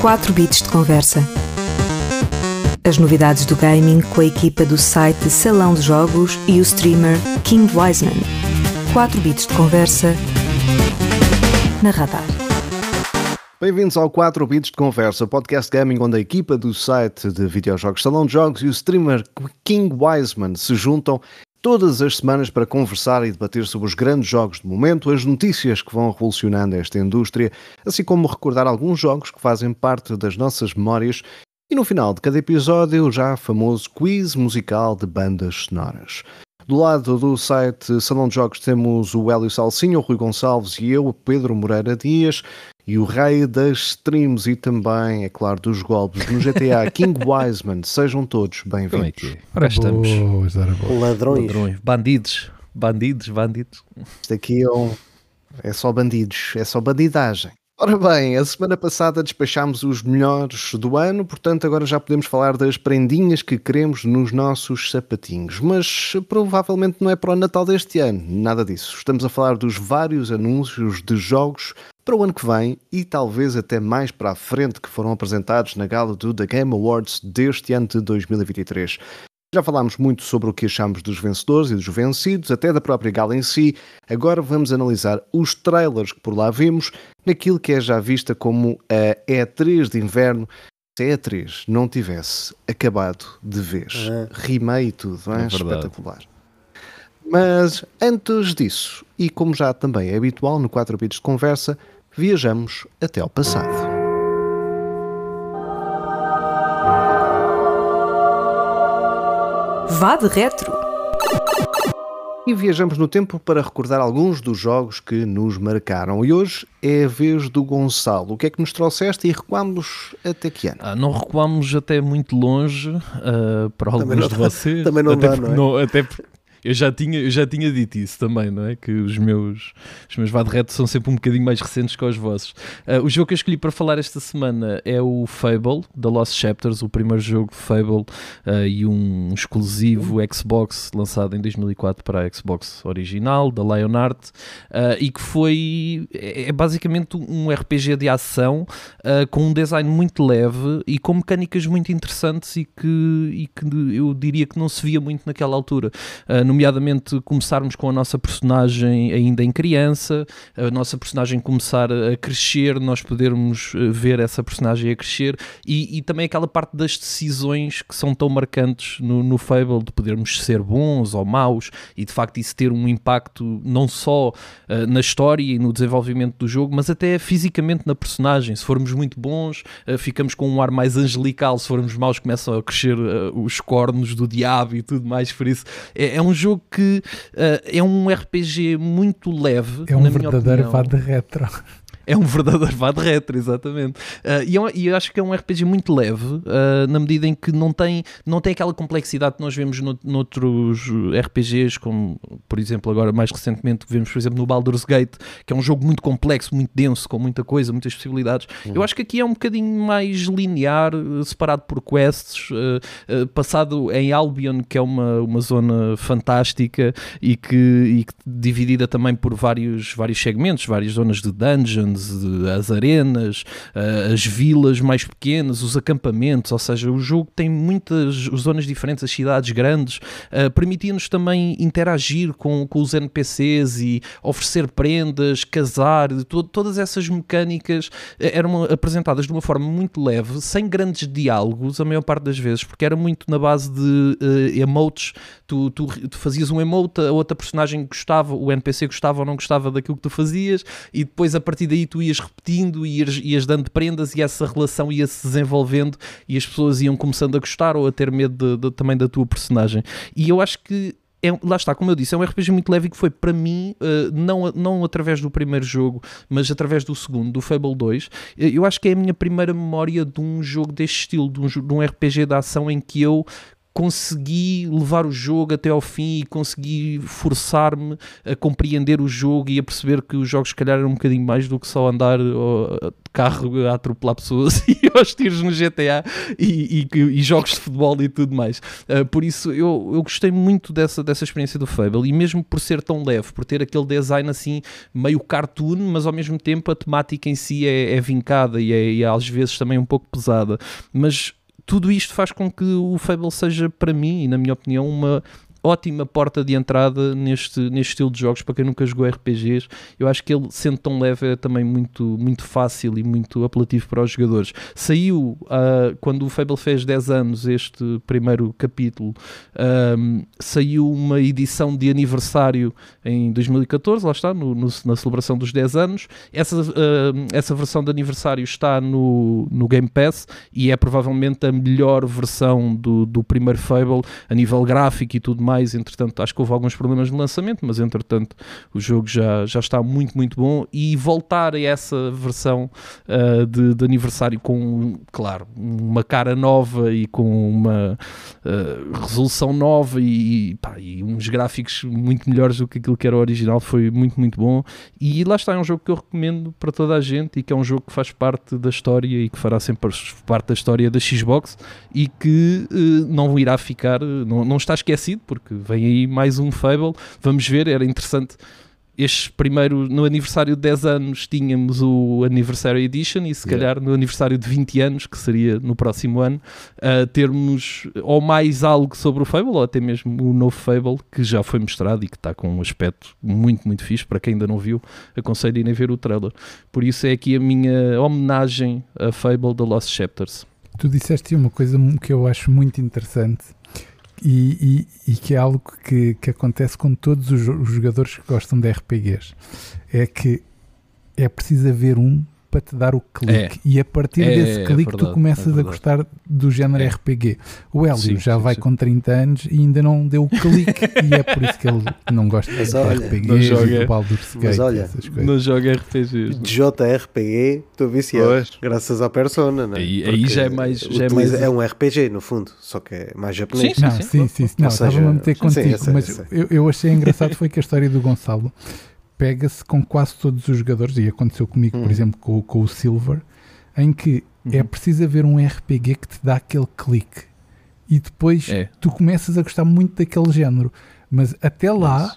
4 bits de conversa. As novidades do gaming com a equipa do site Salão de Jogos e o streamer King Wiseman. 4 bits de conversa na Radar. Bem-vindos ao 4 Bits de Conversa, podcast gaming onde a equipa do site de videojogos Salão de Jogos e o streamer King Wiseman se juntam todas as semanas para conversar e debater sobre os grandes jogos do momento, as notícias que vão revolucionando esta indústria, assim como recordar alguns jogos que fazem parte das nossas memórias e no final de cada episódio o já famoso quiz musical de bandas sonoras. Do lado do site Salão de Jogos temos o Hélio Salsinho, o Rui Gonçalves e eu, Pedro Moreira Dias, e o rei das streams e também, é claro, dos golpes no GTA, King Wiseman. Sejam todos bem-vindos. É que é? Ora estamos. Boas. Ladrões. Ladrões. Bandidos. Bandidos, bandidos. Isto aqui é, um- é só bandidos, é só bandidagem. Ora bem, a semana passada despachámos os melhores do ano, portanto agora já podemos falar das prendinhas que queremos nos nossos sapatinhos. Mas provavelmente não é para o Natal deste ano, nada disso. Estamos a falar dos vários anúncios de jogos para o ano que vem e talvez até mais para a frente que foram apresentados na gala do The Game Awards deste ano de 2023. Já falámos muito sobre o que achamos dos vencedores e dos vencidos, até da própria gala em si. Agora vamos analisar os trailers que por lá vimos, naquilo que é já vista como a E3 de inverno. Se a E3 não tivesse acabado de vez, Ah. rimei e tudo, não é? É espetacular. Mas antes disso, e como já também é habitual no 4 bits de conversa, viajamos até ao passado. Vá de retro. E viajamos no tempo para recordar alguns dos jogos que nos marcaram. E hoje é a vez do Gonçalo. O que é que nos trouxeste e recuamos até que ano? Ah, não recuámos até muito longe ah, para alguns não de vocês. também não até dá, porque não é? até porque eu já, tinha, eu já tinha dito isso também, não é? Que os meus, os meus Vadretos são sempre um bocadinho mais recentes que os vossos. Ah, o jogo que eu escolhi para falar esta semana é o Fable, da Lost Chapters, o primeiro jogo de Fable ah, e um exclusivo Xbox lançado em 2004 para a Xbox original, da Lionheart, ah, e que foi é é basicamente um RPG de ação com um design muito leve e com mecânicas muito interessantes e que, e que eu diria que não se via muito naquela altura. Nomeadamente começarmos com a nossa personagem ainda em criança, a nossa personagem começar a crescer, nós podermos eh, ver essa personagem a crescer e, e também aquela parte das decisões que são tão marcantes no, no Fable, de podermos ser bons ou maus e de facto isso ter um impacto não só eh, na história e no desenvolvimento do jogo, mas até fisicamente na personagem. Se formos muito bons, eh, ficamos com um ar mais angelical, se formos maus, começam a crescer eh, os cornos do diabo e tudo mais. Por isso, é, é um jogo que eh, é um RPG muito leve. É um verdadeiro vá de retro. É um verdadeiro VAD retro, exatamente. Ah, e, eu, e eu acho que é um RPG muito leve, ah, na medida em que não tem, não tem aquela complexidade que nós vemos no, noutros RPGs, como por exemplo, agora mais recentemente vemos, por exemplo, no Baldur's Gate, que é um jogo muito complexo, muito denso, com muita coisa, muitas possibilidades. Eu acho que aqui é um bocadinho mais linear, separado por quests, eh, passado em Albion, que é uma, uma zona fantástica e que, e que dividida também por vários, vários segmentos, várias zonas de dungeons, de- as arenas, as vilas mais pequenas, os acampamentos, ou seja, o jogo tem muitas zonas diferentes, as cidades grandes, eh, permitia-nos também interagir com, com os NPCs e oferecer prendas, casar, to- todas essas mecânicas eh, eram apresentadas de uma forma muito leve, sem grandes diálogos, a maior parte das vezes, porque era muito na base de eh, emotes. Tu, tu, tu fazias um emote, a outra personagem gostava, o NPC gostava ou não gostava daquilo que tu fazias, e depois a partir daí tu ias repetindo e ias, ias dando prendas e essa relação ia se desenvolvendo e as pessoas iam começando a gostar ou a ter medo de- de- também da tua personagem. E eu acho que é, lá está, como eu disse, é um RPG muito leve que foi para mim, eh, não, não através do primeiro jogo, mas através do segundo, do Fable 2. eh, Eu acho que é a minha primeira memória de um jogo deste estilo, de um, de um RPG de ação em que eu consegui levar o jogo até ao fim e consegui forçar-me a compreender o jogo e a perceber que os jogos, se calhar, eram um bocadinho mais do que só andar de carro a atropelar pessoas e aos tiros no GTA e, e, e, jogos de futebol e tudo mais. Uh, por isso, eu, eu gostei muito dessa, dessa experiência do Fable e mesmo por ser tão leve, por ter aquele design assim meio cartoon, mas ao mesmo tempo a temática em si é, é vincada e é, e é às vezes também um pouco pesada. Mas tudo isto faz com que o Fable seja, para mim, e na minha opinião, uma ótima porta de entrada neste, neste estilo de jogos para quem nunca jogou RPGs. Eu acho que ele, sendo tão leve, é também muito, muito fácil e muito apelativo para os jogadores. Saiu uh, quando o Fable fez 10 anos, este primeiro capítulo, um, saiu uma edição de aniversário em 2014, lá está, no, no, na celebração dos 10 anos. Essa, uh, essa versão de aniversário está no, no Game Pass e é provavelmente a melhor versão do, do primeiro Fable a nível gráfico e tudo mais. Entretanto, acho que houve alguns problemas no lançamento, mas entretanto o jogo já, já está muito, muito bom. E voltar a essa versão uh, de, de, aniversário com, claro, uma cara nova e com uma uh, resolução nova e, pá, e, uns gráficos muito melhores do que aquilo que era o original foi muito, muito bom. E lá está, é um jogo que eu recomendo para toda a gente e que é um jogo que faz parte da história e que fará sempre parte da história da Xbox e que uh, não irá ficar, não, não está esquecido, porque porque vem aí mais um Fable. Vamos ver, era interessante. Este primeiro, no aniversário de 10 anos, tínhamos o Anniversary Edition e se yeah. calhar no aniversário de 20 anos, que seria no próximo ano, uh, termos ou mais algo sobre o Fable ou até mesmo o novo Fable que já foi mostrado e que está com um aspecto muito, muito fixe. Para quem ainda não viu, aconselho a ir ver o trailer. Por isso é aqui a minha homenagem a Fable The Lost Chapters. Tu disseste uma coisa que eu acho muito interessante e, e, e, que é algo que, que acontece com todos os, os jogadores que gostam de RPGs. É que é preciso haver um para te dar o clique. É. E a partir é, desse é clique é verdade, tu começas a gostar do género é. RPG. O Hélio sim, já sim, vai sim. com 30 anos e ainda não deu o clique e é por isso que ele não gosta mas de olha, RPGs joga, e do Baldur's Gate mas olha, Não joga RPGs. JRPG, estou viciado. Pois. Graças à persona, né? Aí, aí já é mais... Já é, mais... é um RPG, no fundo, só que é mais japonês. Sim, sim, sim. sim, sim. Não, estava a meter contigo, mas eu, eu achei engraçado foi que a história do Gonçalo pega-se com quase todos os jogadores, e aconteceu comigo, por uhum. exemplo, com, com, o Silver, em que é uhum. é preciso haver um RPG que te dá aquele clique e depois é. tu começas a gostar muito daquele género, mas até lá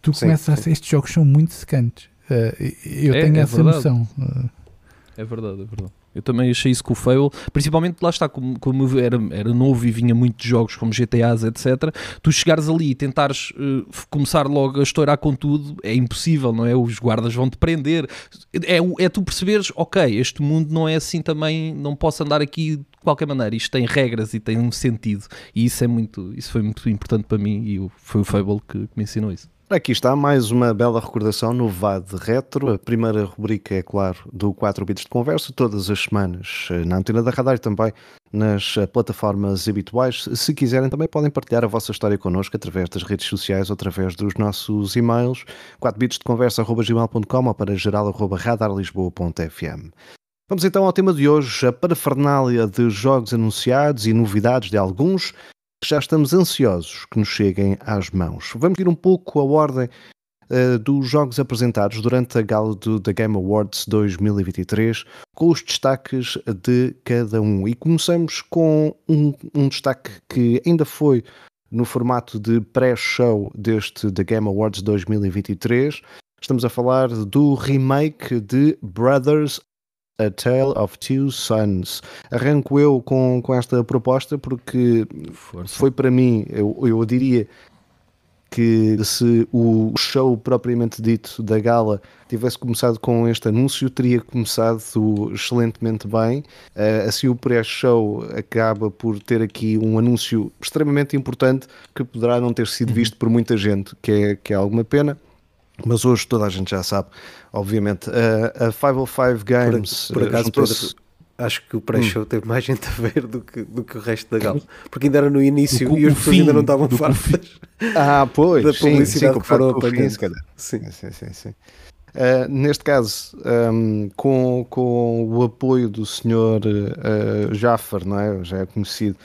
tu sim, começas sim. a estes jogos são muito secantes. Uh, eu é, tenho é essa verdade. noção. Uh, é verdade, é verdade. Eu também achei isso com o Fable, principalmente lá está, como, como era, era novo e vinha muitos jogos como GTAs, etc. Tu chegares ali e tentares uh, começar logo a estourar com tudo é impossível, não é? Os guardas vão te prender. É, é tu perceberes, ok, este mundo não é assim também, não posso andar aqui de qualquer maneira, isto tem regras e tem um sentido. E isso é muito, isso foi muito importante para mim e foi o Fable que, que me ensinou isso. Aqui está mais uma bela recordação no VAD Retro. A primeira rubrica é, claro, do 4 bits de conversa, todas as semanas eh, na antena da radar e também nas eh, plataformas habituais. Se quiserem, também podem partilhar a vossa história connosco através das redes sociais através dos nossos e-mails 4 bits de conversa.gmail.com ou para geral.radarlisboa.fm. Vamos então ao tema de hoje, a parafernália de jogos anunciados e novidades de alguns já estamos ansiosos que nos cheguem às mãos. Vamos ir um pouco a ordem uh, dos jogos apresentados durante a gala do The Game Awards 2023, com os destaques de cada um. E começamos com um, um destaque que ainda foi no formato de pré-show deste The Game Awards 2023. Estamos a falar do remake de Brothers a Tale of Two Sons. Arranco eu com, com esta proposta porque Força. foi para mim, eu, eu diria que se o show propriamente dito da gala tivesse começado com este anúncio, teria começado excelentemente bem. Uh, assim, o pré-show acaba por ter aqui um anúncio extremamente importante que poderá não ter sido visto por muita gente, que é, que é alguma pena. Mas hoje toda a gente já sabe, obviamente. A, a 505 Games. Por, por eh, acaso, Pedro, acho que o pré-show hum. teve mais gente a ver do que, do que o resto da gala. Porque ainda era no início e as pessoas ainda não estavam fartas. Ah, pois. Da publicidade sim, sim, que foram apanhando. Sim, sim, sim. sim. Uh, neste caso, um, ehm, com, com o apoio do senhor uh, Jaffer, não é? já é conhecido,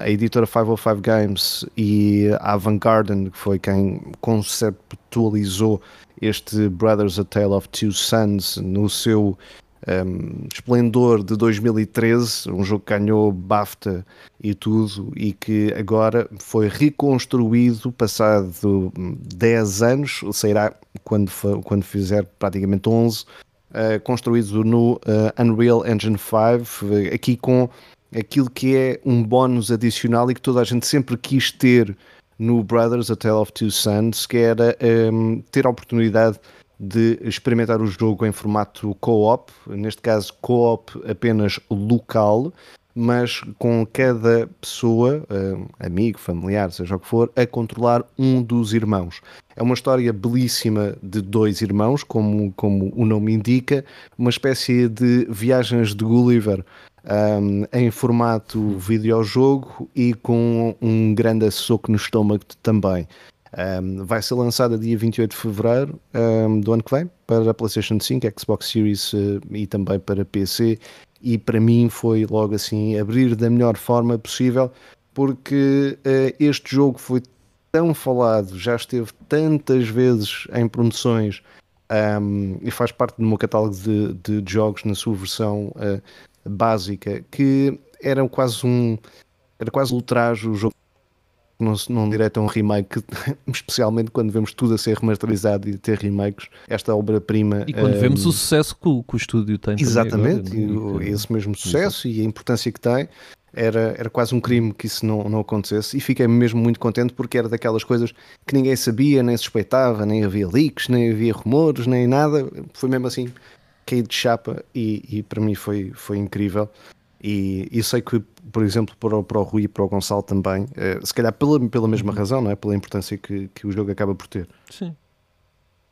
a editora 505 Games e a Avant Garden, que foi quem conceptualizou este Brothers A Tale of Two Sons no seu um, esplendor de 2013, um jogo que ganhou BAFTA e tudo, e que agora foi reconstruído passado 10 anos, sairá quando, quando fizer praticamente 11, uh, construído no uh, Unreal Engine 5, aqui com aquilo que é um bónus adicional e que toda a gente sempre quis ter no Brothers, A Tale of Two Sons, que era um, ter a oportunidade de experimentar o jogo em formato co-op, neste caso co-op apenas local, mas com cada pessoa, um, amigo, familiar, seja o que for, a controlar um dos irmãos. É uma história belíssima de dois irmãos, como, como o nome indica, uma espécie de viagens de Gulliver um, em formato videojogo e com um grande soco no estômago também. Um, vai ser lançada dia 28 de fevereiro um, do ano que vem para a PlayStation 5, Xbox Series uh, e também para PC. E para mim foi logo assim abrir da melhor forma possível, porque uh, este jogo foi tão falado, já esteve tantas vezes em promoções um, e faz parte do meu catálogo de, de jogos na sua versão uh, básica, que era quase um era quase ultraje o jogo não, não direto a um remake, especialmente quando vemos tudo a ser remasterizado e ter remakes, esta obra-prima. E quando um, vemos o sucesso que o, que o estúdio tem. Exatamente, agora, e, esse mesmo sucesso Exato. e a importância que tem. Era, era quase um crime que isso não, não acontecesse e fiquei mesmo muito contente porque era daquelas coisas que ninguém sabia, nem suspeitava, nem havia leaks, nem havia rumores, nem nada. Foi mesmo assim, caí de chapa e, e para mim foi, foi incrível. E, e, sei que, por exemplo, para o, para o Rui e para o Gonçalo também, eh, se calhar pela, pela mesma uhum. razão, não é? Pela importância que, que o jogo acaba por ter. Sim.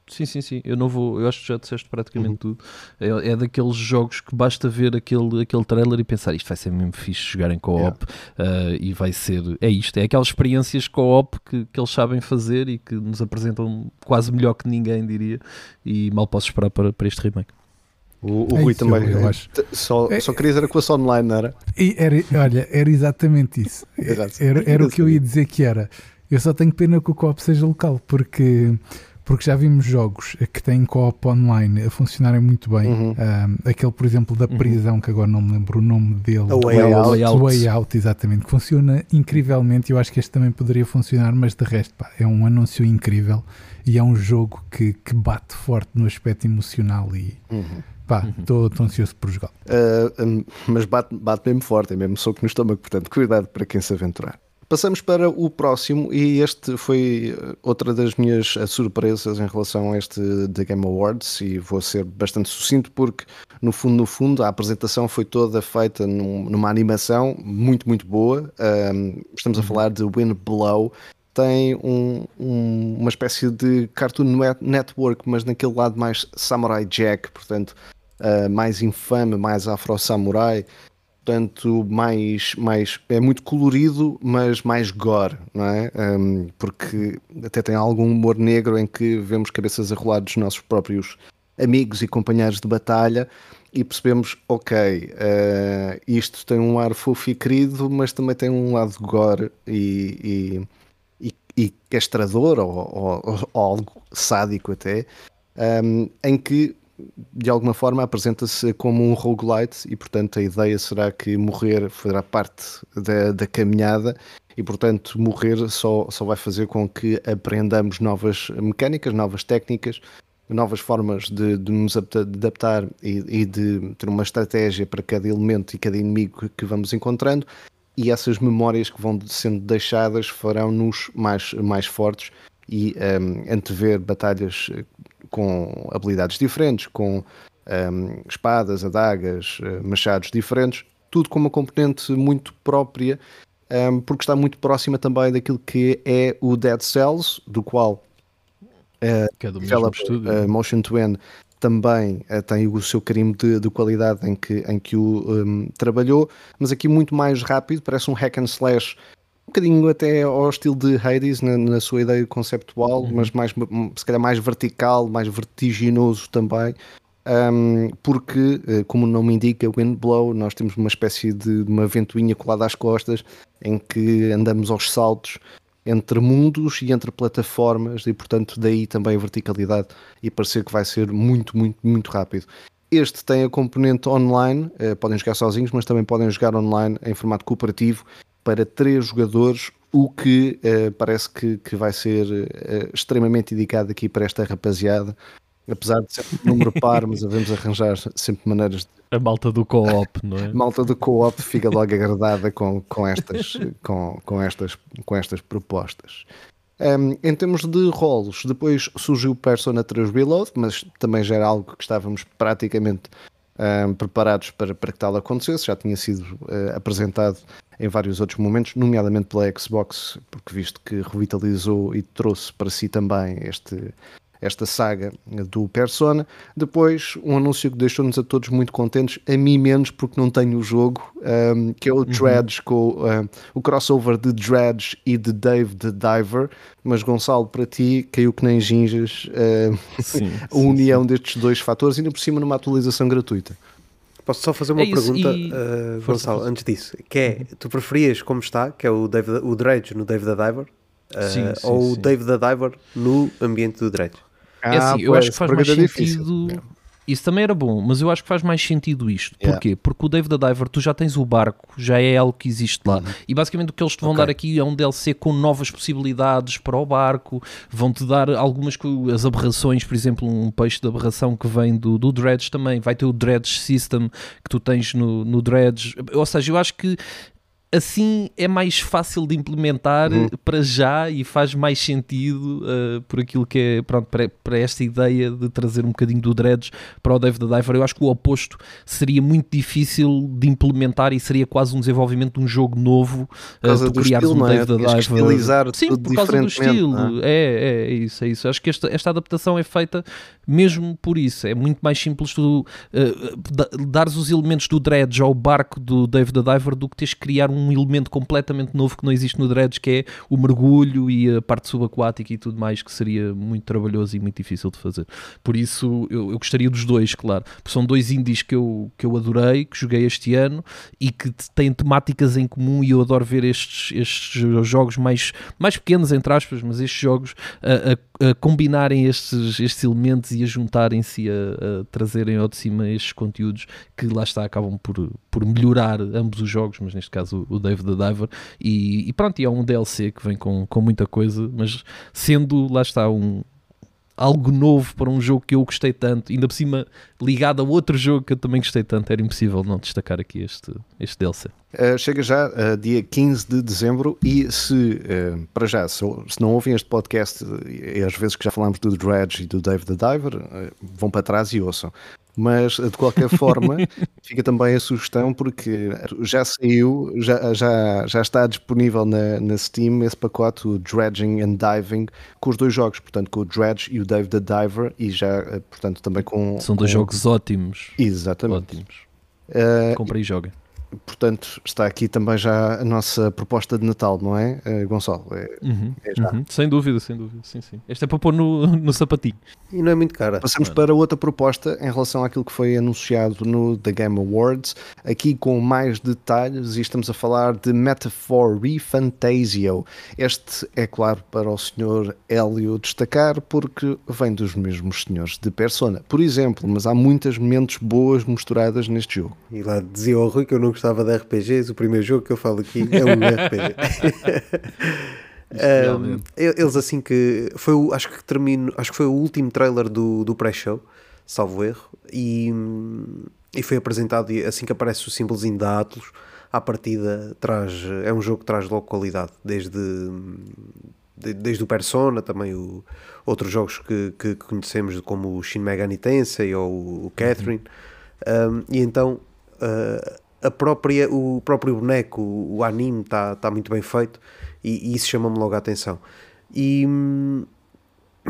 Sim, sim, sim. Eu não vou. Eu acho que já disseste praticamente uhum. tudo. É, é, daqueles jogos que basta ver aquele, aquele trailer e pensar isto vai ser mesmo fixe jogar em co-op yeah. uh, e vai ser. É isto, é aquelas experiências co-op que, que eles sabem fazer e que nos apresentam quase melhor que ninguém, diria. E mal posso esperar para, para este remake. O, o é Rui isso, também, eu, acho. Só, é, só querias era com a online, não era? era? Olha, era exatamente isso. Era, era o que eu ia dizer que era. Eu só tenho pena que o co-op seja local, porque, porque já vimos jogos que têm co-op online a funcionarem muito bem. Uhum. Um, aquele, por exemplo, da uhum. prisão, uhum. que agora não me lembro o nome dele. O Way, Out. Way Out. Way Out, exatamente. Que funciona incrivelmente. Eu acho que este também poderia funcionar, mas de resto, pá, é um anúncio incrível e é um jogo que, que bate forte no aspecto emocional e. Uhum Pá, estou uhum. ansioso por jogar. Uh, um, mas bate, bate mesmo forte, é mesmo soco no estômago, portanto, cuidado para quem se aventurar. Passamos para o próximo, e este foi ah, outra das minhas ah, surpresas em relação a este The Game Awards, e vou ser bastante sucinto porque, no fundo, no fundo, a apresentação foi toda feita num, numa animação muito, muito boa. Um, estamos a uhum. falar de Wind Blow, tem um, um, uma espécie de Cartoon Network, mas naquele lado mais Samurai Jack, portanto, uh, mais infame, mais afro-samurai, portanto, mais, mais. é muito colorido, mas mais gore, não é? Um, porque até tem algum humor negro em que vemos cabeças a rolar dos nossos próprios amigos e companheiros de batalha e percebemos, ok, uh, isto tem um ar fofo e querido, mas também tem um lado gore e, e, e, castrador ou, ou, ou, algo sádico até, um, em que de alguma forma apresenta-se como um roguelite e portanto a ideia será que morrer fará parte da, da caminhada e portanto morrer só, só vai fazer com que aprendamos novas mecânicas, novas técnicas, novas formas de, de nos adaptar e, e, de ter uma estratégia para cada elemento e cada inimigo que vamos encontrando. E essas memórias que vão sendo deixadas farão-nos mais, mais fortes e um, antever batalhas com habilidades diferentes, com um, espadas, adagas, eh, machados diferentes, tudo com uma componente muito própria, um, porque está muito próxima também daquilo que é o Dead Cells, do qual uh, que é do mesmo estúdio. Uh, Motion Twin também uh, tem o seu carimbo de, de, qualidade em que, em que o um, trabalhou, mas aqui muito mais rápido, parece um hack and slash um bocadinho até ao estilo de Hades na, na sua ideia conceptual, uhum. mas mais, se calhar mais vertical, mais vertiginoso também. um, porque, uh, como o nome indica, Windblow, nós temos uma espécie de uma ventoinha colada às costas em que andamos aos saltos entre mundos e entre plataformas e, portanto, daí também a verticalidade e parecer que vai ser muito, muito, muito rápido. Este tem a componente online, uh, podem jogar sozinhos, mas também podem jogar online em formato cooperativo para três jogadores, o que uh, parece que, que, vai ser uh, extremamente indicado aqui para esta rapaziada. Apesar de ser um número par, mas devemos arranjar sempre maneiras de. A malta do co-op, não é? A malta do co-op fica logo agradada com, com, estas, com, com, estas, com estas propostas. Um, em termos de rolos, depois surgiu Persona 3 Reload, mas também já era algo que estávamos praticamente um, preparados para, para que tal acontecesse, já tinha sido uh, apresentado em vários outros momentos, nomeadamente pela Xbox, porque visto que revitalizou e trouxe para si também este, esta saga do Persona. Depois, um anúncio que deixou-nos a todos muito contentes, a mim menos, porque não tenho o jogo, um, que é o uhum. Dredge, com um, o crossover de Dredge e de Dave the Diver. Mas, Gonçalo, para ti, caiu que nem gingas sim, a união sim. destes dois fatores, ainda por cima numa atualização gratuita. Posso só fazer uma é pergunta, e... uh, Gonçalo, antes disso? Que é, uhum. tu preferias como está, que é o, David, o Dredge no Dave the Diver, uh, sim, sim, ou o Dave the Diver no ambiente do Dredge? é assim, eu acho que faz mais sentido. Isso também era bom, mas eu acho que faz mais sentido isto. Yeah. Porquê? Porque o Dave the Diver, tu já tens o barco, já é algo que existe lá. Uhum. E basicamente o que eles te vão okay. dar aqui é um DLC com novas possibilidades para o barco, vão-te dar algumas as aberrações, por exemplo, um peixe de aberração que vem do, do Dredge também, vai ter o Dredge System que tu tens no, no Dredge. Ou seja, eu acho que assim é mais fácil de implementar uhum. para já e faz mais sentido uh, por aquilo que é pronto, para, para, esta ideia de trazer um bocadinho do Dredge para o Dave the Diver. Eu acho que o oposto seria muito difícil de implementar e seria quase um desenvolvimento de um jogo novo uh, tu criares um é? Dave the Diver. Estilizar Sim, por causa do estilo. É? é? É, isso, é isso. Acho que esta, esta adaptação é feita mesmo por isso. É muito mais simples tu uh, dares os elementos do Dredge ao barco do Dave the Diver do que teres que criar um elemento completamente novo que não existe no Dredge, que é o mergulho e a parte subaquática e tudo mais, que seria muito trabalhoso e muito difícil de fazer. Por isso, eu, eu gostaria dos dois, claro. Porque são dois indies que eu, que eu adorei, que joguei este ano e que têm temáticas em comum e eu adoro ver estes, estes jogos mais, mais pequenos, entre aspas, mas estes jogos a, a a combinarem estes, estes elementos e a juntarem-se a, a, trazerem ao de cima estes conteúdos que lá está acabam por, por melhorar ambos os jogos, mas neste caso o Dave the Diver. E, e pronto, e é um DLC que vem com, com muita coisa, mas sendo lá está um, algo novo para um jogo que eu gostei tanto, ainda por cima ligado a outro jogo que eu também gostei tanto, era impossível não destacar aqui este, este DLC. Uh, chega já uh, dia 15 de dezembro e se, uh, para já, se, se, não ouvem este podcast, e às vezes que já falamos do Dredge e do Dave the Diver, vão para trás e ouçam mas de qualquer forma fica também a sugestão porque já saiu, já, já, já está disponível na, na Steam esse pacote, o Dredging and Diving, com os dois jogos, portanto com o Dredge e o Dave the Diver e já, portanto também com... São dois com... jogos ótimos. Exatamente. Ótimos. Uh, Compre e joga portanto, está aqui também já a nossa proposta de Natal, não é, uh, Gonçalo? É, uhum, é uhum. Sem dúvida, sem dúvida. Sim, sim. Esta é para pôr no, no sapatinho. E não é muito cara. Passamos para outra proposta em relação àquilo que foi anunciado no The Game Awards, aqui com mais detalhes, e estamos a falar de Metaphor Refantasio. Este é claro para o senhor Hélio destacar, porque vem dos mesmos senhores de Persona, por exemplo, mas há muitas mentes boas misturadas neste jogo. E lá dizia o Rui que eu não gostava de RPGs, o primeiro jogo que eu falo aqui é um RPG. um, eles assim que foi o, acho que termino, acho que foi o último trailer do, do pré-show, salvo erro, e, e foi apresentado assim que aparece o símbolozinho da Atlas, à partida traz, é um jogo que traz logo qualidade, desde desde o Persona, também o, outros jogos que, que conhecemos como o Shin Megami Tensei ou o Catherine, uhum. um, e então uh, a própria, o próprio boneco, o anime está tá muito bem feito e, e isso chama-me logo a atenção. E hum,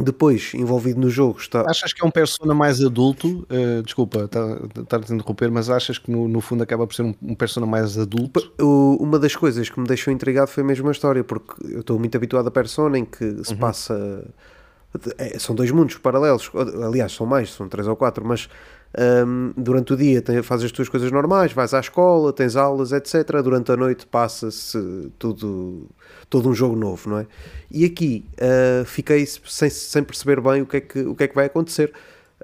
depois, envolvido no jogo, está. Achas que é um persona mais adulto? Uh, desculpa estar a interromper, mas achas que no, no, fundo acaba por ser um, um persona mais adulto? O, uma das coisas que me deixou intrigado foi mesmo a história, porque eu estou muito habituado a persona em que se uhum. passa. É, são dois mundos paralelos, aliás, são mais, são três ou quatro, mas Um, durante o dia tem, fazes as tuas coisas normais, vais à escola, tens aulas, etc. Durante a noite passa-se tudo, todo um jogo novo, não é? E aqui uh, fiquei sem, sem perceber bem o que, é que, o que é que vai acontecer.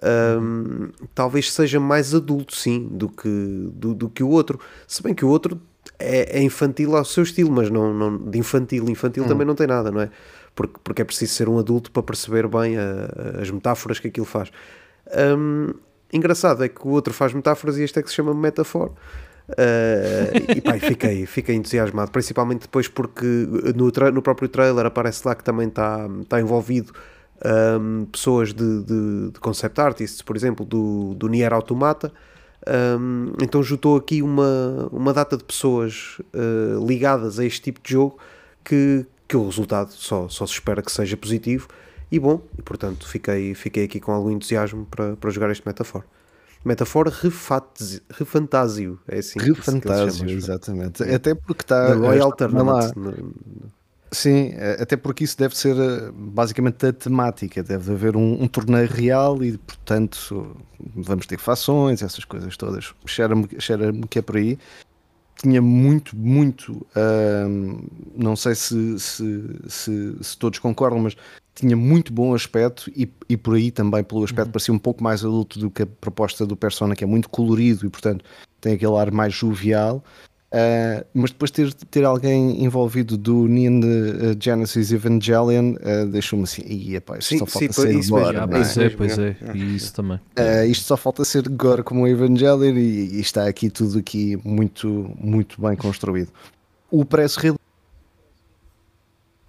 Um, talvez seja mais adulto, sim, do que, do, do, que o outro. Se bem que o outro é, é infantil ao seu estilo, mas não, não de infantil. Infantil hum. também não tem nada, não é? Porque, porque é preciso ser um adulto para perceber bem a, as metáforas que aquilo faz. Um, Engraçado é que o outro faz metáforas e este é que se chama metafor. Uh, e pá, fiquei, fiquei entusiasmado, principalmente depois porque no, no próprio trailer aparece lá que também está tá envolvido um, pessoas de, de, de, concept artists, por exemplo, do, do Nier Automata. Um, então juntou aqui uma, uma data de pessoas uh, ligadas a este tipo de jogo que, que o resultado só, só se espera que seja positivo e bom, e portanto fiquei, fiquei aqui com algum entusiasmo para, para jogar este Metafor. Metafor refantásio, é assim Refantásio, exatamente. É. Até porque está. Royal Alternate. Sim, até porque isso deve ser eh, basicamente a temática. Deve haver um, um torneio real e, portanto, vamos ter fações, essas coisas todas. Cheira-me cheira que é por aí tinha muito, muito. não sei se, se, se, se, todos concordam, mas tinha muito bom aspecto e, e por aí também, pelo aspecto, uhum. parecia um pouco mais adulto do que a proposta do Persona, que é muito colorido e, portanto, tem aquele ar mais jovial. Uh, mas depois ter, ter alguém envolvido do Neon uh, Genesis Evangelion uh, deixou-me assim, e epá, isto sim, só falta sim, ser isso gore, mesmo, pois é, pois é, e isso também isto só falta ser gore como o Evangelion e, e, está aqui tudo aqui muito, muito bem construído o preço real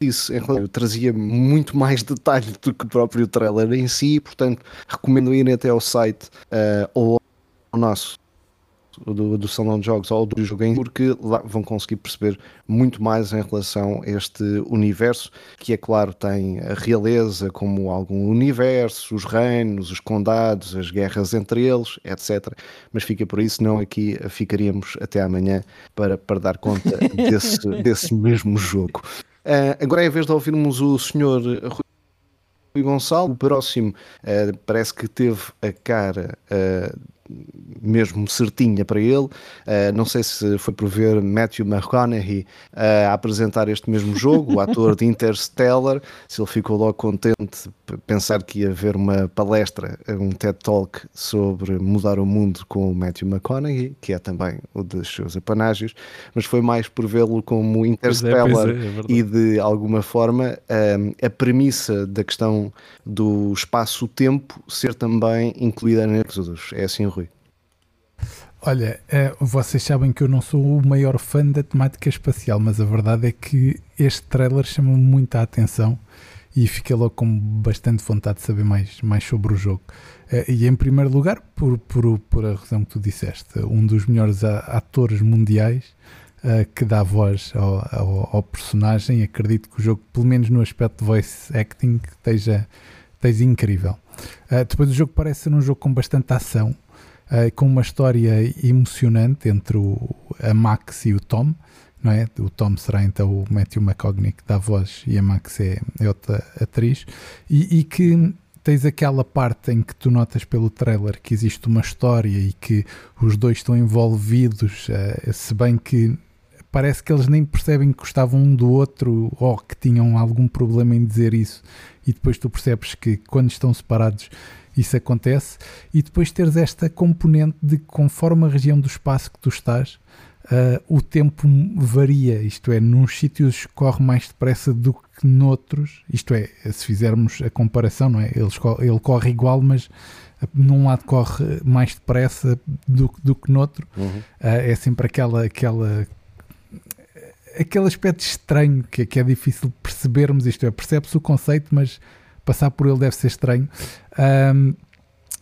isso eu trazia muito mais detalhe do que o próprio trailer em si, portanto recomendo irem até ao site ou ao nosso do, do salão de jogos ou do jogo em porque lá vão conseguir perceber muito mais em relação a este universo, que é claro, tem a realeza como algum universo, os reinos, os condados, as guerras entre eles, etc. Mas fica por isso, não aqui ficaríamos até amanhã para, para dar conta desse, desse mesmo jogo. Uh, agora é a vez de ouvirmos o senhor Rui Gonçalo. O próximo uh, parece que teve a cara uh, mesmo certinha para ele. Uh, não sei se foi por ver Matthew McConaughey uh, a apresentar este mesmo jogo, o ator de Interstellar, se ele ficou logo contente pensar que ia haver uma palestra, um TED Talk sobre mudar o mundo com o Matthew McConaughey, que é também um dos seus apanágios, mas foi mais por vê-lo como é, Interstellar é, é, e de alguma forma uh, a premissa da questão do espaço-tempo ser também incluída na Exodus. É assim, Rui? Olha, é, vocês sabem que eu não sou o maior fã da temática espacial, mas a verdade é que este trailer chamou muita atenção e fiquei logo com bastante vontade de saber mais, mais sobre o jogo. É, e em primeiro lugar, por, por, por a razão que tu disseste, um dos melhores atores mundiais uh, que dá voz ao, ao, ao, personagem. Acredito que o jogo, pelo menos no aspecto de voice acting, esteja, esteja incrível. Uh, depois o jogo parece ser um jogo com bastante ação uh, com uma história emocionante entre o, a Max e o Tom. Não é? O Tom será então o Matthew McCogney que dá voz e a Max é, é outra atriz. E, e que tens aquela parte em que tu notas pelo trailer que existe uma história e que os dois estão envolvidos, uh, se bem que parece que eles nem percebem que gostavam um do outro ou que tinham algum problema em dizer isso, e depois tu percebes que quando estão separados isso acontece, e depois teres esta componente de conforme a região do espaço que tu estás, uh, o tempo varia, isto é, nos sítios corre mais depressa do que noutros, isto é, se fizermos a comparação, não é? Ele, ele corre igual, mas num lado corre mais depressa do, do que noutro, uhum. uh, é sempre aquela, aquela aquele aspecto estranho que, que é difícil percebermos, isto é, percebe-se o conceito, mas passar por ele deve ser estranho. Um,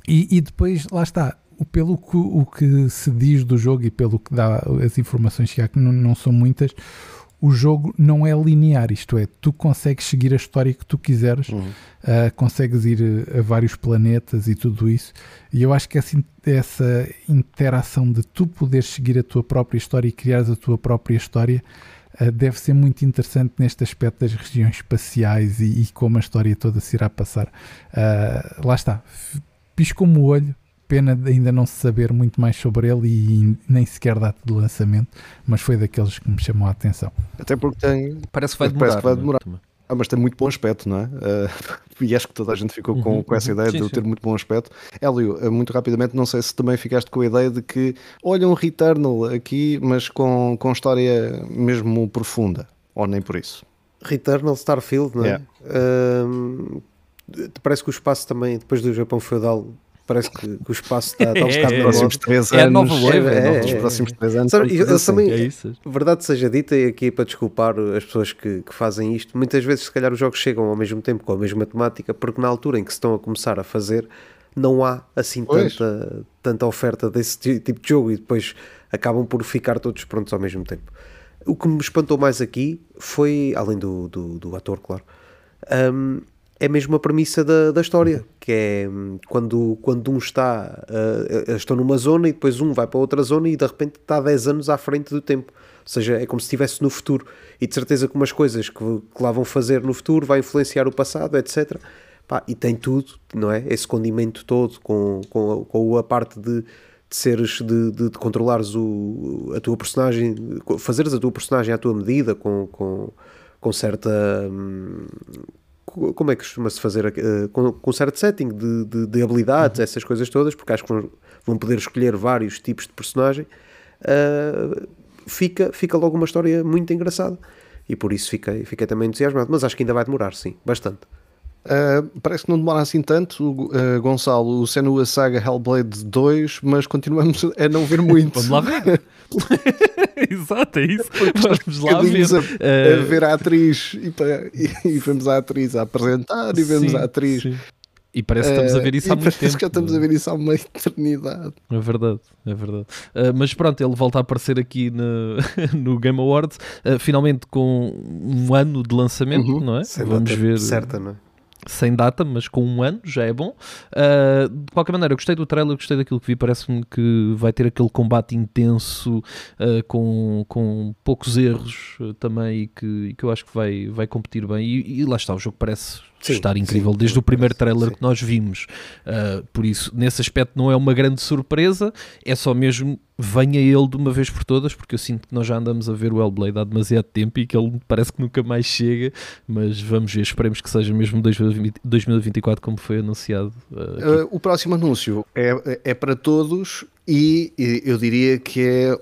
e, e, depois, lá está, pelo que, o que se diz do jogo e pelo que dá as informações que há, que não, não são muitas, o jogo não é linear, isto é, tu consegues seguir a história que tu quiseres, uhum. uh, consegues ir a vários planetas e tudo isso, e eu acho que essa, essa interação de tu poderes seguir a tua própria história e criares a tua própria história deve ser muito interessante neste aspecto das regiões espaciais e, e como a história toda se irá passar. Uh, lá está, pisco-me o olho pena ainda não se saber muito mais sobre ele e nem sequer data de lançamento, mas foi daqueles que me chamou a atenção. Até porque tem. Parece que vai demorar. Que vai demorar. Ah, mas tem muito bom aspecto, não é? Uh, e acho que toda a gente ficou com, uhum, com essa uhum. ideia sim, de ter muito bom aspecto. Hélio, uh, muito rapidamente, não sei se também ficaste com a ideia de que olha um Returnal aqui, mas com, com história mesmo profunda, ou nem por isso. Returnal Starfield, não é? Yeah. Uh, parece que o espaço também, depois do Japão feudal, parece que, que o espaço está, está um bocado é, próximos três é anos. Nova wave, é, é, é, próximos três anos. Sabe, eu, assim. também, é isso. verdade seja dita, e aqui para desculpar as pessoas que, que, fazem isto, muitas vezes se calhar os jogos chegam ao mesmo tempo com a mesma temática, porque na altura em que se estão a começar a fazer, não há assim tanta, tanta oferta desse tipo de jogo e depois acabam por ficar todos prontos ao mesmo tempo. O que me espantou mais aqui foi, além do, do, do ator, claro, um, é mesmo a premissa da, da história, que é hum, quando, quando um está, uh, estão numa zona e depois um vai para outra zona e de repente está 10 anos à frente do tempo. Ou seja, é como se estivesse no futuro. E de certeza que umas coisas que, que lá vão fazer no futuro vai influenciar o passado, etc. Pá, e tem tudo, não é? Esse condimento todo com, com, com a parte de, de seres, de, de, de controlares o, a tua personagem, fazeres a tua personagem à tua medida, com, com, com certa. Como é que costuma-se fazer uh, com, com certo setting de, de, de habilidades, uhum. essas coisas todas, porque acho que vão, vão poder escolher vários tipos de personagem, uh, fica, fica logo uma história muito engraçada. E por isso fiquei, fiquei também entusiasmado. Mas acho que ainda vai demorar, sim, bastante. Uh, parece que não demora assim tanto, uh, Gonçalo, o Senua Saga Hellblade 2, mas continuamos a não ver muito. Vamos lá ver. Exato, é isso. Vamos lá ver. A, a, ah, ver a atriz e, e, e, vemos a atriz a apresentar e vemos sim, a atriz. Sim. E parece que estamos a ver isso há muito tempo. que estamos a ver isso há uma eternidade. É verdade, é verdade. Uh, mas pronto, ele volta a aparecer aqui no, no Game Awards, uh, finalmente com um ano de lançamento, uhum. não é? Vamos ver. Certa, não é? Sem data, mas com um ano, já é bom. Uh, de qualquer maneira, eu gostei do trailer, gostei daquilo que vi. Parece-me que vai ter aquele combate intenso, uh, com, com poucos erros uh, também, e que, e que eu acho que vai, vai competir bem. E, e lá está, o jogo parece sim, estar incrível sim, desde o primeiro trailer sim. que nós vimos. Uh, por isso, nesse aspecto, não é uma grande surpresa, é só mesmo venha ele de uma vez por todas, porque eu sinto que nós já andamos a ver o Hellblade há demasiado tempo e que ele parece que nunca mais chega. Mas vamos ver, esperemos que seja mesmo 2024, como foi anunciado. Uh, o próximo anúncio é, é para todos e eu diria que é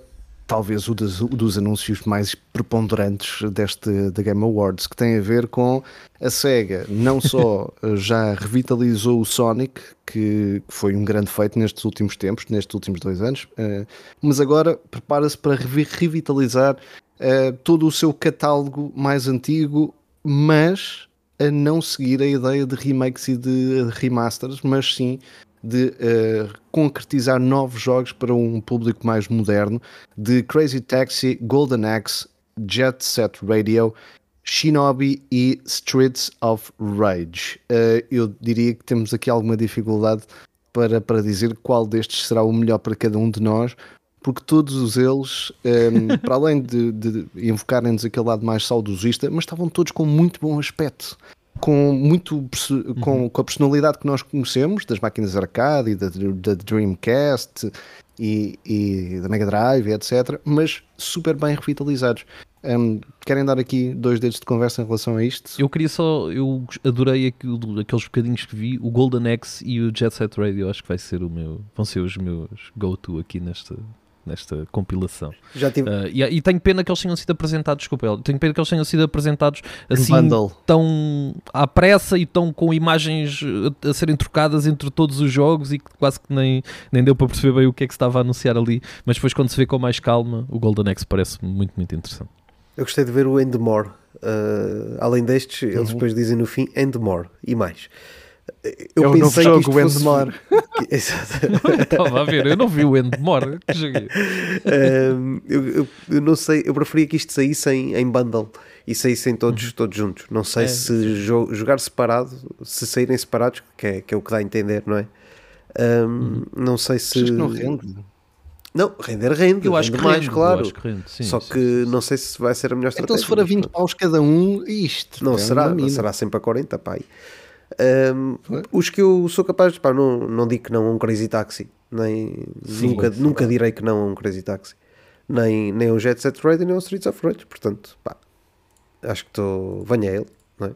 talvez o dos, dos, anúncios mais preponderantes deste da Game Awards, que tem a ver com a SEGA. Não só já revitalizou o Sonic, que foi um grande feito nestes últimos tempos, nestes últimos dois anos, eh, mas agora prepara-se para revitalizar eh, todo o seu catálogo mais antigo, mas a não seguir a ideia de remakes e de remasters, mas sim de uh, concretizar novos jogos para um público mais moderno, de Crazy Taxi, Golden Axe, Jet Set Radio, Shinobi e Streets of Rage. Uh, eu diria que temos aqui alguma dificuldade para, para dizer qual destes será o melhor para cada um de nós, porque todos eles, um, ehm, para além de, de invocarem-nos aquele lado mais saudosista, mas estavam todos com muito bom aspecto com muito com, uhum. com, a personalidade que nós conhecemos das máquinas arcade e da, da Dreamcast e, e, da Mega Drive, etc. Mas super bem revitalizados. Um, querem dar aqui dois dedos de conversa em relação a isto? Eu queria só, eu adorei aquilo, aqueles bocadinhos que vi, o Golden Axe e o Jet Set Radio, acho que vai ser o meu, vão ser os meus go-to aqui nesta, nesta compilação. Já tive... Uh, e, e, tenho pena que eles tenham sido apresentados, desculpa, tenho pena que eles tenham sido apresentados assim tão à pressa e tão com imagens a, a, serem trocadas entre todos os jogos e que quase que nem, nem deu para perceber bem o que é que se estava a anunciar ali, mas depois quando se vê com mais calma, o Golden Axe parece muito, muito interessante. Eu gostei de ver o Endmore. Uh, além destes, uhum. eles depois dizem no fim Endmore e mais. Eu é o novo jogo, o Endmore. Estava a ver, eu não vi o Endmore que joguei. Um, eu, eu, eu, não sei, eu preferia que isto saísse em, em bundle e saíssem todos, uhum. todos juntos. Não sei é, se jo jogar separado, se saírem separados, que é, que é o que dá a entender, não é? Um, uhum. Não sei se. Acho que não rende. Não, render rende. Eu acho que mais, rende, claro. Que rende, sim, Só sim, que sim, não sei se vai ser a melhor estratégia. Então, se for a 20 paus cada um, isto. Não, será, será sempre a 40, pai. Um, os que eu sou capaz, pá, não, não digo que não um Crazy Taxi, Nem, Sim, nunca, nunca direi que não a um Crazy Taxi. Nem, nem um Jet Set Radio, nem um Streets of Rage. Portanto, pá, acho que estou. Venha ele, não é?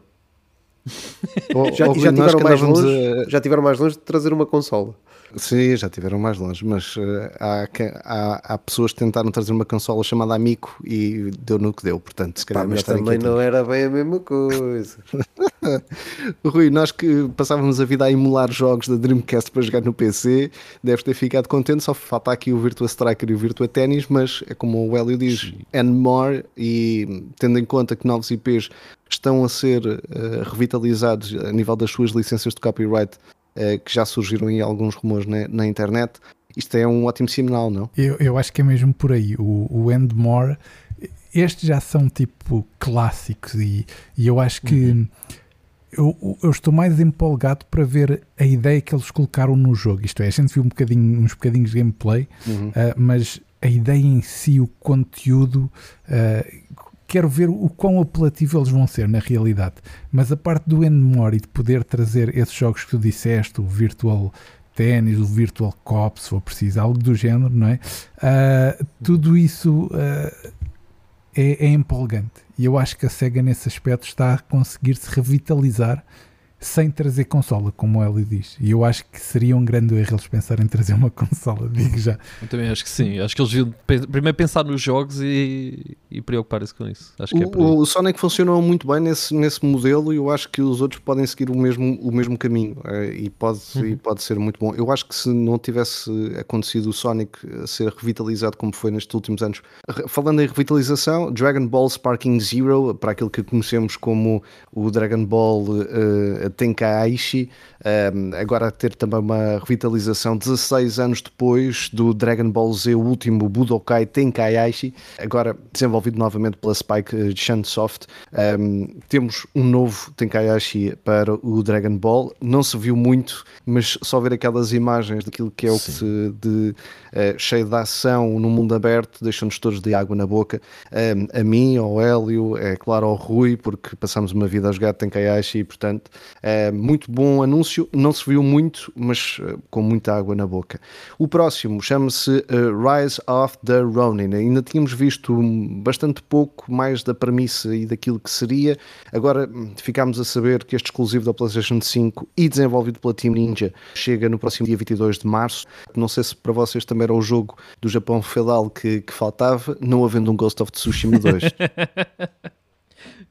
já, já, tiveram mais longe, a... já tiveram mais longe de trazer uma consola. Sim, já tiveram mais longe, mas uh, há, há, há, pessoas que tentaram trazer uma consola chamada Amico e deu no que deu, portanto, se calhar Pá, mas também não era bem a mesma coisa. Rui, nós que passávamos a vida a emular jogos da Dreamcast para jogar no PC, deves ter ficado contente, só falta aqui o Virtua Striker e o Virtua Tennis, mas é como o Hélio diz, and more, e tendo em conta que novos IPs estão a ser uh, revitalizados a nível das suas licenças de copyright uh, que já surgiram em alguns rumores na, na, internet. Isto é um ótimo sinal, não? Eu, eu acho que é mesmo por aí. O, o Endmore, estes já são tipo clássicos e, e eu acho que. Uhum. Eu, eu, estou mais empolgado para ver a ideia que eles colocaram no jogo. Isto é, a gente viu um bocadinho, uns bocadinhos de gameplay, uhum. uh, mas a ideia em si, o conteúdo, uh, quero ver o quão apelativo eles vão ser na realidade. Mas a parte do Endmore e de poder trazer esses jogos que tu disseste, o Virtual Tennis, o Virtual Cop, se for preciso, algo do género, não é? Uh, tudo isso é, é empolgante. E eu acho que a SEGA nesse aspecto está a conseguir se revitalizar sem trazer consola, como o Eli diz. E eu acho que seria um grande erro eles pensarem em trazer uma consola, digo já. Eu também acho que sim. Acho que eles deviam primeiro pensar nos jogos e, e preocupar-se com isso. Acho que é o, o, Sonic funcionou muito bem nesse, nesse modelo e eu acho que os outros podem seguir o mesmo, o mesmo caminho é, e, pode, uhum. e pode ser muito bom. Eu acho que se não tivesse acontecido o Sonic ser revitalizado como foi nestes últimos anos, falando em revitalização, Dragon Ball Sparking Zero, para aquilo que conhecemos como o Dragon Ball uh, Tenkaichi, um, agora a ter também uma revitalização 16 anos depois do Dragon Ball Z, o último Budokai Tenkaichi, agora desenvolvido novamente pela Spike Chunsoft. Um, temos um novo Tenkaichi para o Dragon Ball, não se viu muito, mas só ver aquelas imagens daquilo que é o que se de uh, cheio de ação no mundo aberto, deixam-nos todos de água na boca. Um, a mim, ao Hélio, é claro ao Rui, porque passamos uma vida a jogar Tenkaichi e portanto é muito bom anúncio, não se viu muito, mas uh, com muita água na boca. O próximo chama-se uh, Rise of the Ronin. Ainda tínhamos visto bastante pouco mais da premissa e daquilo que seria. Agora hum, ficámos a saber que este exclusivo da PlayStation 5 e desenvolvido pela Team Ninja chega no próximo dia 22 de março. Não sei se para vocês também era o jogo do Japão feudal que, que faltava, não havendo um Ghost of Tsushima 2.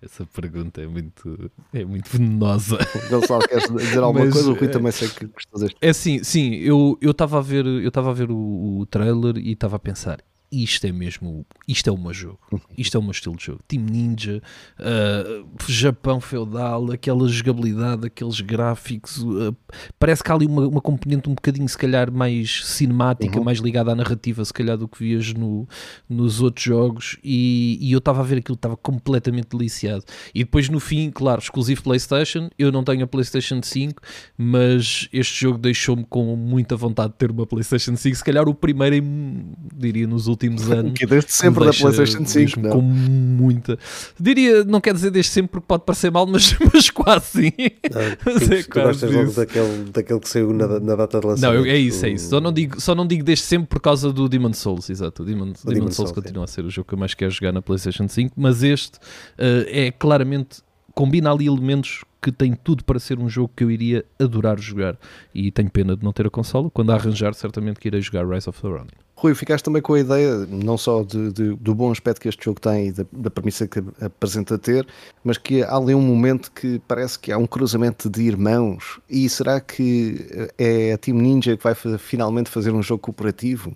Essa pergunta é muito, é muito venenosa. Gonçalo, queres dizer alguma Mas, coisa? O Rui também sei que gostou deste. É assim, sim, eu estava a ver, eu a ver o, o trailer e estava a pensar, isto é mesmo, isto é o meu jogo, isto é o meu estilo de jogo. Team Ninja, uh, Japão feudal, aquela jogabilidade, aqueles gráficos, uh, parece que há ali uma, uma componente um bocadinho, se calhar, mais cinemática, uhum. mais ligada à narrativa, se calhar, do que vias no, nos outros jogos. E, e eu estava a ver aquilo, estava completamente deliciado. E depois, no fim, claro, exclusivo PlayStation. Eu não tenho a PlayStation 5, mas este jogo deixou-me com muita vontade de ter uma PlayStation 5. Se calhar, o primeiro, em, diria, nos últimos últimos anos. Que desde sempre da PlayStation 5, não? Com muita. Diria, não quer dizer desde sempre porque pode parecer mal, mas, mas quase sim. Não, mas é tu gostas logo daquele, daquele que saiu na, na data de lançamento. Não, é isso, é isso. Só não, digo, só não digo desde sempre por causa do Demon Souls, exato. O Demon, Demon, Demon Souls, Souls continua a ser o jogo que eu mais quero jogar na PlayStation 5, mas este uh, é claramente combina ali elementos que tem tudo para ser um jogo que eu iria adorar jogar. E tenho pena de não ter a consola. Quando a arranjar, certamente que irei jogar Rise of the Ronin. Rui, ficaste também com a ideia, não só de, de, do bom aspecto que este jogo tem e da, da premissa que apresenta ter, mas que há ali um momento que parece que há um cruzamento de irmãos. E será que é a Team Ninja que vai finalmente fazer um jogo cooperativo?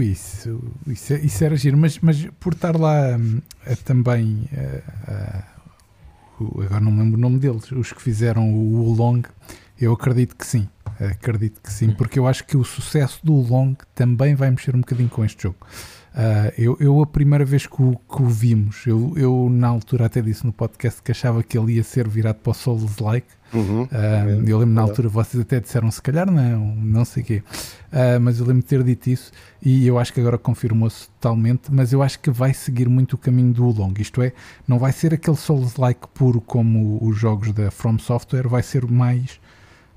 Isso, isso, isso era giro, mas, mas por estar lá hum, também. Agora não me lembro o nome deles, os que fizeram o Long, eu acredito que sim. Acredito que sim, hum. porque eu acho que o sucesso do Long também vai mexer um bocadinho com este jogo. Uh, eu, eu, a primeira vez que o, que o vimos, eu, eu, na altura até disse no podcast que achava que ele ia ser virado para o Souls-like. Uhum, uh, eu lembro na altura vocês até disseram se calhar não, não sei o quê. Uh, mas eu lembro de ter dito isso e eu acho que agora confirmou-se totalmente. Mas eu acho que vai seguir muito o caminho do Long. Isto é, não vai ser aquele Souls-like puro como os jogos da From Software, vai ser mais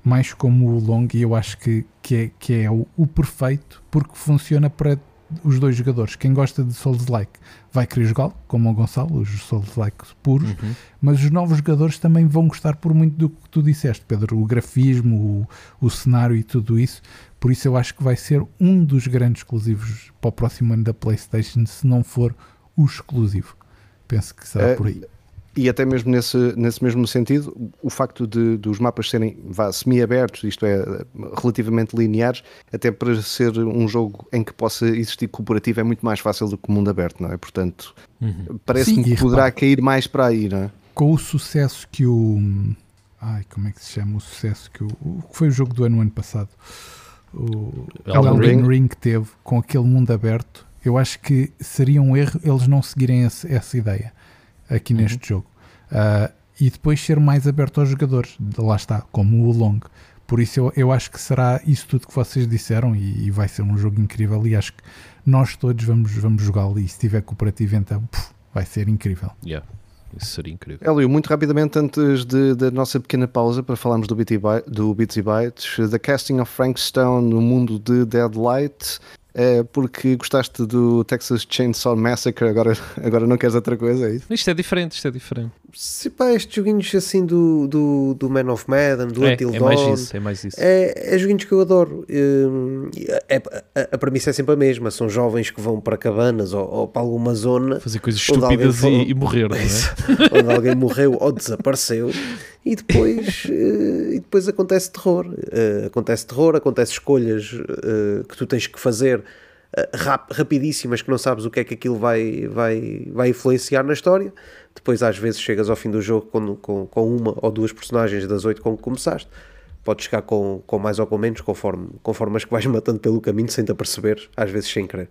mais como o Long e eu acho que, que é, que é o, o perfeito porque funciona para os dois jogadores. Quem gosta de Souls-like vai querer jogá-lo, como o Gonçalo, os Souls-like puros, uhum. mas os novos jogadores também vão gostar por muito do que tu disseste, Pedro, o grafismo, o, o cenário e tudo isso. Por isso eu acho que vai ser um dos grandes exclusivos para o próximo ano da PlayStation, se não for o exclusivo. Penso que será é, por aí. E até mesmo nesse, nesse mesmo sentido, o facto de, dos mapas serem semi-abertos, isto é, relativamente lineares, até para ser um jogo em que possa existir cooperativo é muito mais fácil do que o mundo aberto, não é? Portanto, uhum. parece-me que poderá repara, cair mais para aí, não é? Com o sucesso que o. Ai, como é que se chama? O sucesso que o. O que foi o jogo do ano, ano passado? O Elden Ring. Ring teve com aquele mundo aberto. Eu acho que seria um erro eles não seguirem esse, essa ideia aqui uhum. neste jogo. Uh, e depois ser mais aberto aos jogadores, lá está, como o Long. Por isso eu, eu acho que será isso tudo que vocês disseram e, e vai ser um jogo incrível e acho que nós todos vamos, vamos jogá-lo e se tiver cooperativo então puf, vai ser incrível. Yeah. Isso seria incrível. Hélio, muito rapidamente antes de, da nossa pequena pausa para falarmos do, do Bits e Bytes, The Casting of Frank Stone no mundo de Deadlight é porque gostaste do Texas Chainsaw Massacre, agora, agora não queres outra coisa, é isso? Isto é diferente, isto é diferente. Se pá, estes joguinhos assim do, do, do Man of Madden, do é, Until é Dawn, mais isso, é mais isso. É, é joguinhos que eu adoro. Hum, é, a, a premissa é sempre a mesma, são jovens que vão para cabanas ou, ou para alguma zona. Fazer coisas estúpidas e, e morrer, não é? onde alguém morreu ou desapareceu e depois, uh, e depois acontece terror. Uh, acontece terror, acontece escolhas uh, que tu tens que fazer rap, rapidíssimas que não sabes o que é que aquilo vai, vai, vai influenciar na história. Depois, às vezes, chegas ao fim do jogo com, com, com uma ou duas personagens das oito com que começaste. Podes chegar com, com mais ou com menos, conforme, conforme as que vais matando pelo caminho sem te aperceber, às vezes sem querer.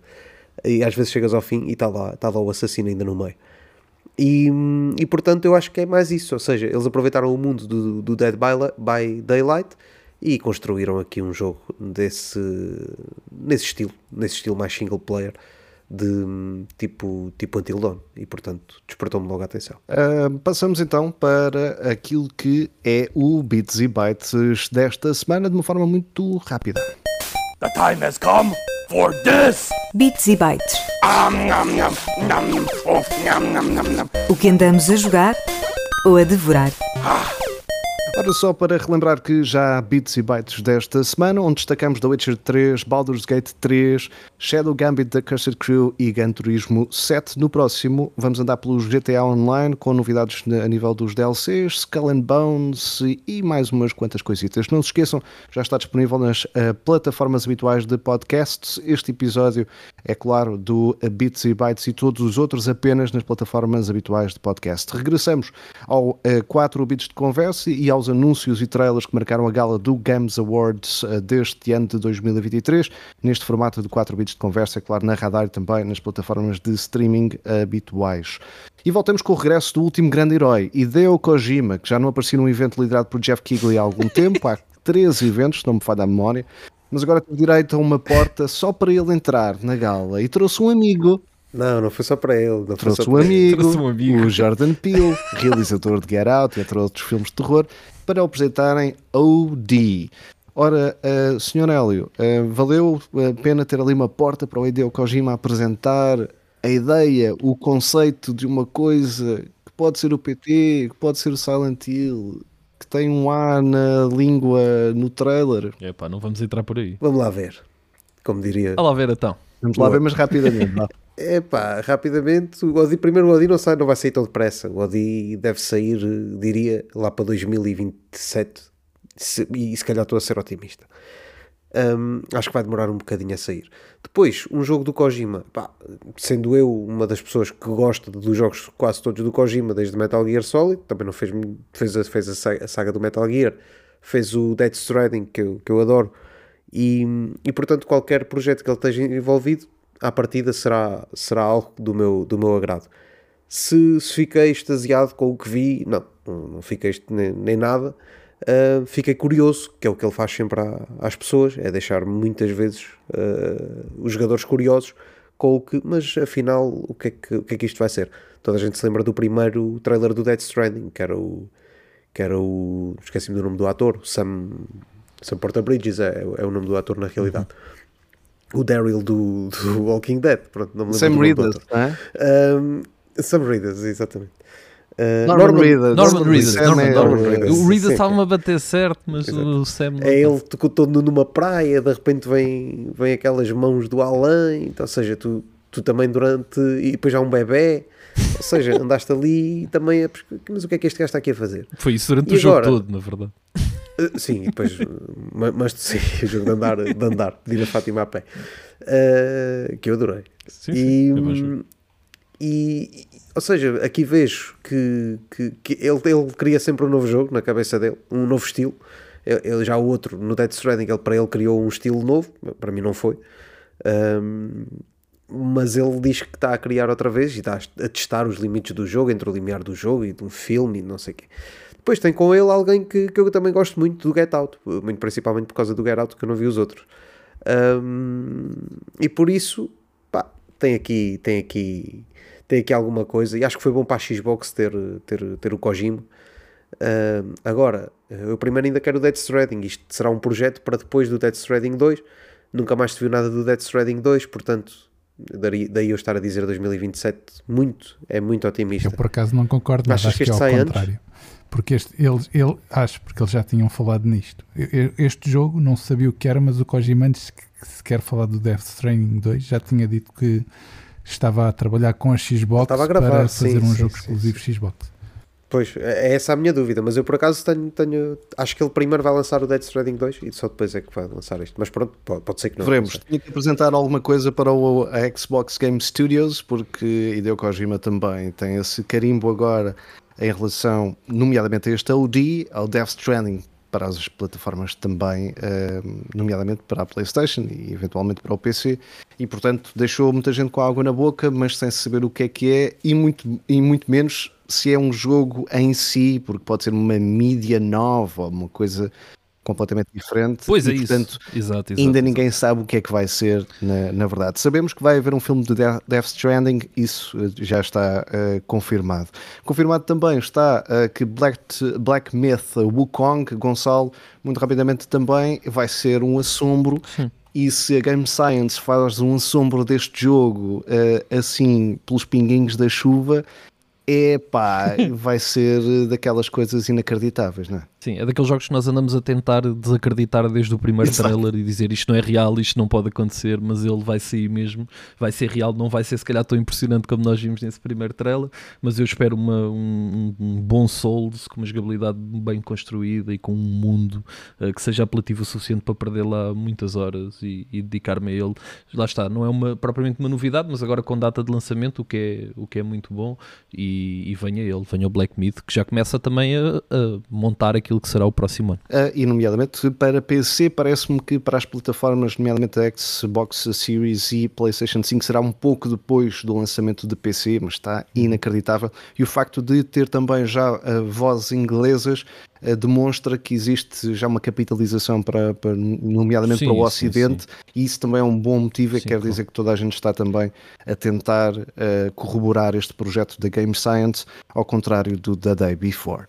E às vezes chegas ao fim e está lá, está lá o assassino ainda no meio. E, e portanto eu acho que é mais isso, ou seja, eles aproveitaram o mundo do, do Dead by, by Daylight e construíram aqui um jogo desse nesse estilo, nesse estilo mais single player de tipo, tipo Until Dawn e portanto despertou-me logo a atenção. Uh, passamos então para aquilo que é o Bits e Bytes desta semana de uma forma muito rápida. The time has come for this! Bits e Bytes. O que andamos a jogar ou a devorar? Ah. Ora, só para relembrar que já há bits e bytes desta semana, onde destacamos The Witcher 3, Baldur's Gate 3, Shadow Gambit da Cursed Crew e Gran Turismo 7. No próximo, vamos andar pelos GTA Online com novidades a nível dos DLCs, Skull and Bones e mais umas quantas coisitas. Não se esqueçam, já está disponível nas uh, plataformas habituais de podcasts. Este episódio é, claro, do Bits e Bytes e todos os outros apenas nas plataformas habituais de podcast. Regressamos ao uh, 4 bits de conversa e aos anúncios e trailers que marcaram a gala do Games Awards uh, deste ano de 2023, neste formato de 4 bits de conversa, é claro, na radar e também nas plataformas de streaming habituais. E voltamos com o regresso do último grande herói, Hideo Kojima, que já não aparecia num evento liderado por Jeff Kigley há algum tempo, há três eventos, não me falha a memória, mas agora tem direito a uma porta só para ele entrar na gala e trouxe um amigo não, não foi só para ele. Não trouxe, um amigo, trouxe um amigo, o Jordan Peele, realizador de Get Out e entre outros filmes de terror, para apresentarem OD. Ora, uh, Sr. Hélio, uh, valeu a pena ter ali uma porta para o Hideo Kojima apresentar a ideia, o conceito de uma coisa que pode ser o PT, que pode ser o Silent Hill, que tem um A na língua no trailer. Epá, não vamos entrar por aí. Vamos lá ver, como diria. Vamos lá ver então. Vamos lá ver, mas rapidamente. É pá, rapidamente, o Odi, primeiro o Odi não, sai, não vai sair tão depressa. O Odi deve sair, diria, lá para 2027. Se, e se calhar estou a ser otimista. Um, acho que vai demorar um bocadinho a sair. Depois, um jogo do Kojima. Pá, sendo eu uma das pessoas que gosta dos jogos quase todos do Kojima, desde Metal Gear Solid, também não fez, fez, a, fez a saga do Metal Gear, fez o Dead Stranding, que eu, que eu adoro. E, e portanto, qualquer projeto que ele esteja envolvido à partida será, será algo do meu, do meu agrado. Se, se fiquei extasiado com o que vi, não, não fiquei nem, nem nada. Uh, fiquei curioso, que é o que ele faz sempre às pessoas, é deixar muitas vezes uh, os jogadores curiosos com o que, mas afinal, o que, é que, o que é que isto vai ser? Toda a gente se lembra do primeiro trailer do Dead Stranding, que era o, que era o. esqueci-me do nome do ator, Sam, Sam Porta Bridges é, é o nome do ator na realidade. Uhum. O Daryl do, do Walking Dead, pronto, não me lembro Sam Reedus, é? Um, Sam Reedus, exatamente. Uh, Norman, Norman Reedus. Norman Reedus. Norman, Norman, Reedus. O Reedus estava-me a bater certo, mas Exato. o Sam. É ele tocou todo numa praia, de repente vem, vem aquelas mãos do além, então, ou seja, tu, tu também durante. E depois já um bebê. Ou seja, andaste ali e também. Mas o que é que este gajo está aqui a fazer? Foi isso durante e o agora, jogo todo, na verdade. Uh, sim, depois. mas sim, o jogo de andar, de andar, pedir a Fátima a pé. Uh, que eu adorei. Sim, sim, e, e, ou seja, aqui vejo que, que, que, ele, ele cria sempre um novo jogo na cabeça dele, um novo estilo. Ele, já o outro, no Dead Stranding, ele, para ele criou um estilo novo, para mim não foi. Um, mas ele diz que está a criar outra vez e está a testar os limites do jogo, entre o limiar do jogo e de um filme e não sei o quê. Depois tem com ele alguém que, que eu também gosto muito do Get Out, muito principalmente por causa do Get Out, que eu não vi os outros. Um, e por isso, pá, tem aqui, tem aqui tem aqui alguma coisa, e acho que foi bom para a Xbox ter, ter, ter o Kojima. Uh, agora, eu primeiro ainda quero o Dead Stranding, isto será um projeto para depois do Dead Stranding 2, nunca mais se viu nada do Dead Stranding 2, portanto, daí, eu estar a dizer 2027, muito, é muito otimista. Eu por acaso não concordo, mas acho que, que é ao contrário. Antes? Porque este, ele, ele, acho, porque eles já tinham falado nisto. Este jogo não sabia o que era, mas o Kojima antes que se quer falar do Death Stranding 2 já tinha dito que estava a trabalhar com a Xbox a gravar, para fazer sim, um sim, jogo sim, exclusivo Xbox. Pois, é, é essa a minha dúvida, mas eu por acaso tenho, tenho, Acho que ele primeiro vai lançar o Dead Stranding 2 e só depois é que vai lançar isto. Mas pronto, pode, pode ser que não. Veremos. Tinha que apresentar alguma coisa para o, a Xbox Game Studios, porque Hideo Kojima também tem esse carimbo agora em relação, nomeadamente a este OD, ao Death Stranding, para as plataformas também, ehm, nomeadamente para a PlayStation e eventualmente para o PC, e portanto deixou muita gente com água na boca, mas sem saber o que é que é e muito, e muito menos se é um jogo em si, porque pode ser uma mídia nova uma coisa completamente diferente. Pois e, é portanto, isso. Exato, exato, ainda exato. ninguém sabe o que é que vai ser na, na, verdade. Sabemos que vai haver um filme de Death Stranding, isso eh, já está uh, confirmado. Confirmado também está uh, que Black, Black Myth Wukong, Gonçalo, muito rapidamente também vai ser um assombro. Sim. E se a Game Science faz um assombro deste jogo uh, assim pelos pinguinhos da chuva, é pá, vai ser daquelas coisas inacreditáveis, não é? Sim, é daqueles jogos que nós andamos a tentar desacreditar desde o primeiro Exato. trailer e dizer isto não é real, isto não pode acontecer, mas ele vai sair mesmo, vai ser real, não vai ser se calhar tão impressionante como nós vimos nesse primeiro trailer, mas eu espero uma, um, um, bom Souls com uma jogabilidade bem construída e com um mundo uh, que seja apelativo o suficiente para perder lá muitas horas e, e dedicar-me a ele. Lá está, não é uma, propriamente uma novidade, mas agora com data de lançamento, o que é, o que é muito bom, e, e venha ele, venha o Black Myth, que já começa também a, a montar aquilo aquilo que será o próximo ano. Uh, e, nomeadamente, para PC, parece-me que para as plataformas, nomeadamente a Xbox Series e PlayStation 5, será um pouco depois do lançamento de PC, mas está inacreditável. E o facto de ter também já uh, vozes inglesas uh, demonstra que existe já uma capitalização, para, para nomeadamente sim, para o Ocidente, sim, sim. e isso também é um bom motivo, e quer claro. dizer que toda a gente está também a tentar corroborar este projeto da Game Science, ao contrário do The Day Before.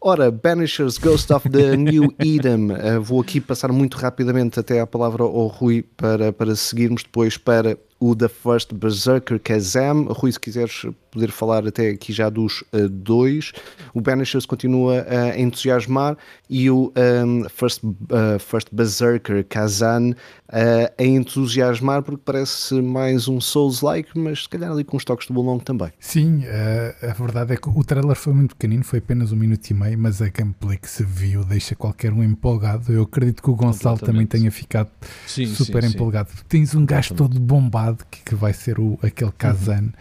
Ora, Banishers Ghost of the New Eden. Uh, vou aqui passar muito rapidamente até a palavra ao Rui para, para seguirmos depois para o The First Berserker Kazam. Rui, se quiseres poder falar até aqui já dos uh, dois. O Banishers continua a entusiasmar e o um, First, uh, First Berserker Kazan uh, a entusiasmar porque parece mais um Souls-like, mas se calhar ali com os toques do Bolong também. Sim, a verdade é que o trailer foi muito pequenino, foi apenas um minuto e meio, mas a gameplay que se viu deixa qualquer um empolgado. Eu acredito que o Gonçalo também tenha ficado sim, super sim, empolgado. Sim. Tens um gajo todo bombado que, que vai ser o, aquele Kazan. Uhum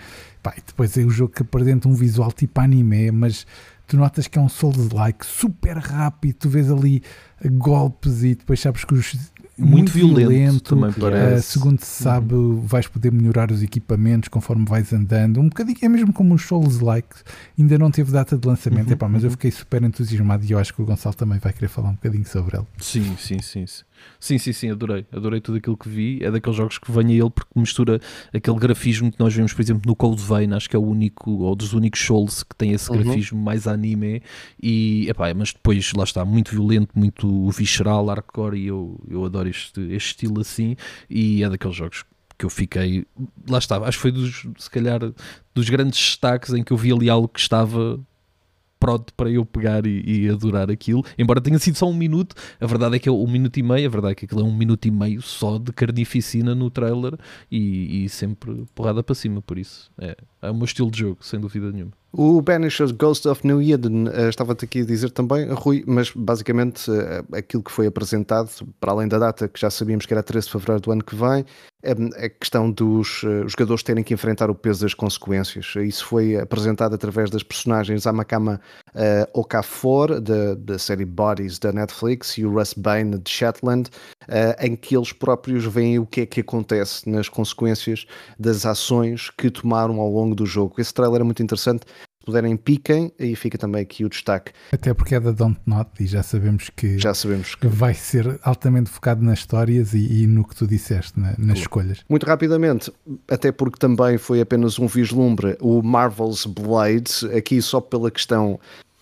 Pá, e depois é o jogo que apresenta um visual tipo anime, mas tu notas que é um Souls-like super rápido, tu vês ali golpes e depois sabes que os muito, muito violento, violento, também parece. Uh, segundo se sabe, uhum. vais poder melhorar os equipamentos conforme vais andando. Um bocadinho é mesmo como os Souls Like, ainda não teve data de lançamento, uhum, epá, mas uhum. eu fiquei super entusiasmado e eu acho que o Gonçalo também vai querer falar um bocadinho sobre ele. Sim, sim, sim. sim. Sim, sim, sim, adorei. Adorei tudo aquilo que vi. É daqueles jogos que venha ele porque mistura aquele grafismo que nós vemos, por exemplo, no Cold Vein, acho que é o único, ou dos únicos Souls que tem esse uhum. grafismo mais anime. E, epá, mas depois, lá está, muito violento, muito visceral, hardcore, e eu, eu adoro este, este estilo assim. E é daqueles jogos que eu fiquei, lá estava, acho que foi dos, se calhar, dos grandes destaques em que eu vi ali algo que estava pronto para eu pegar e, e, adorar aquilo. Embora tenha sido só um minuto, a verdade é que é um minuto e meio, a verdade é que aquilo é um minuto e meio só de carnificina no trailer e, e sempre porrada para cima, por isso é, é o meu estilo de jogo, sem dúvida nenhuma. O Banisher's Ghost of New Eden, uh, estava-te aqui a dizer também, Rui, mas basicamente uh, aquilo que foi apresentado, para além da data que já sabíamos que era 13 de fevereiro do ano que vem, a questão dos uh, jogadores terem que enfrentar o peso das consequências. Isso foi apresentado através das personagens Amakama uh, Okafor, da, da série Bodies da Netflix, e o Russ Bane de Shetland, uh, em que eles próprios veem o que é que acontece nas consequências das ações que tomaram ao longo do jogo. Esse trailer é muito interessante puderem, piquem, aí fica também aqui o destaque. Até porque é da Don't Not e já sabemos que, já sabemos que... vai ser altamente focado nas histórias e, e no que tu disseste, na, nas claro. escolhas. Muito rapidamente, até porque também foi apenas um vislumbre, o Marvel's Blade, aqui só pela questão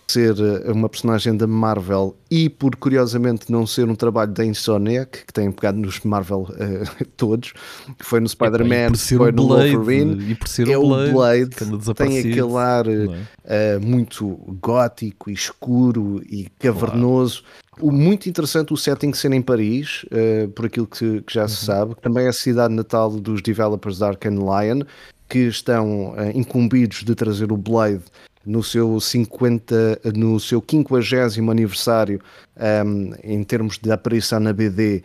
ser eh, uma personagem da Marvel e por curiosamente não ser um trabalho da Insomniac, que tem pegado nos Marvel uh, todos, que foi no Spider-Man, foi no Blade, Wolverine, e por ser é o Blade, Blade tem aquele ar uh, muito gótico e escuro e cavernoso. O muito interessante o setting ser em Paris, uh, por aquilo que, que já uhum. se sabe, também é a cidade natal dos developers da Arkane Lion, que estão incumbidos de trazer o Blade no seu 50, no seu 50 aniversário um, em termos de aparição na BD,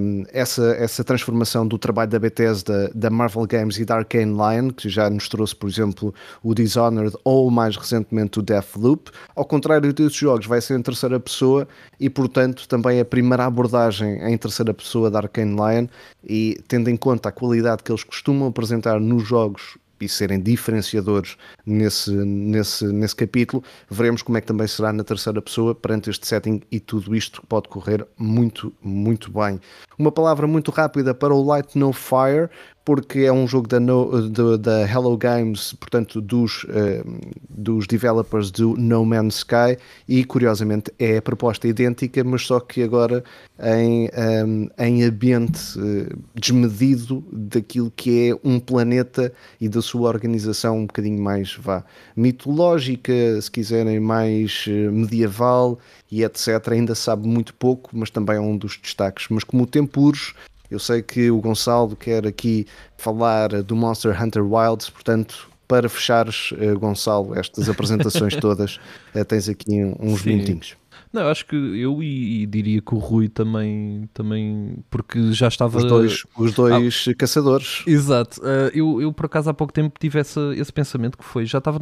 um, essa, essa transformação do trabalho da Bethesda, da Marvel Games e da Arcane Lion, que já nos trouxe, por exemplo, o Dishonored ou mais recentemente o Deathloop, ao contrário desses jogos, vai ser em terceira pessoa e, portanto, também a primeira abordagem em terceira pessoa da Arcane Lion e tendo em conta a qualidade que eles costumam apresentar nos jogos e serem diferenciadores nesse, nesse, nesse capítulo. Veremos como é que também será na terceira pessoa perante este setting e tudo isto pode correr muito, muito bem. Uma palavra muito rápida para o Light No Fire, porque é um jogo da, no, da Hello Games, portanto, dos, uh, dos developers do No Man's Sky, e curiosamente é a proposta idêntica, mas só que agora em, um, eh, em ambiente uh, desmedido daquilo que é um planeta e da sua organização um bocadinho mais vá, mitológica, se quiserem, mais medieval e etc. Ainda sabe muito pouco, mas também é um dos destaques. Mas como o tempo urge, eu sei que o Gonçalo quer aqui falar do Monster Hunter Wilds, portanto, para fechares, uh, Gonçalo, estas apresentações todas, uh, tens aqui uns Sim. minutinhos. Não, acho que eu e, e, diria que o Rui também, também porque já estava. Os dois, os dois ah, caçadores. Exato. Uh, eu, eu, por acaso, há pouco tempo tive essa, esse pensamento que foi. Já estava.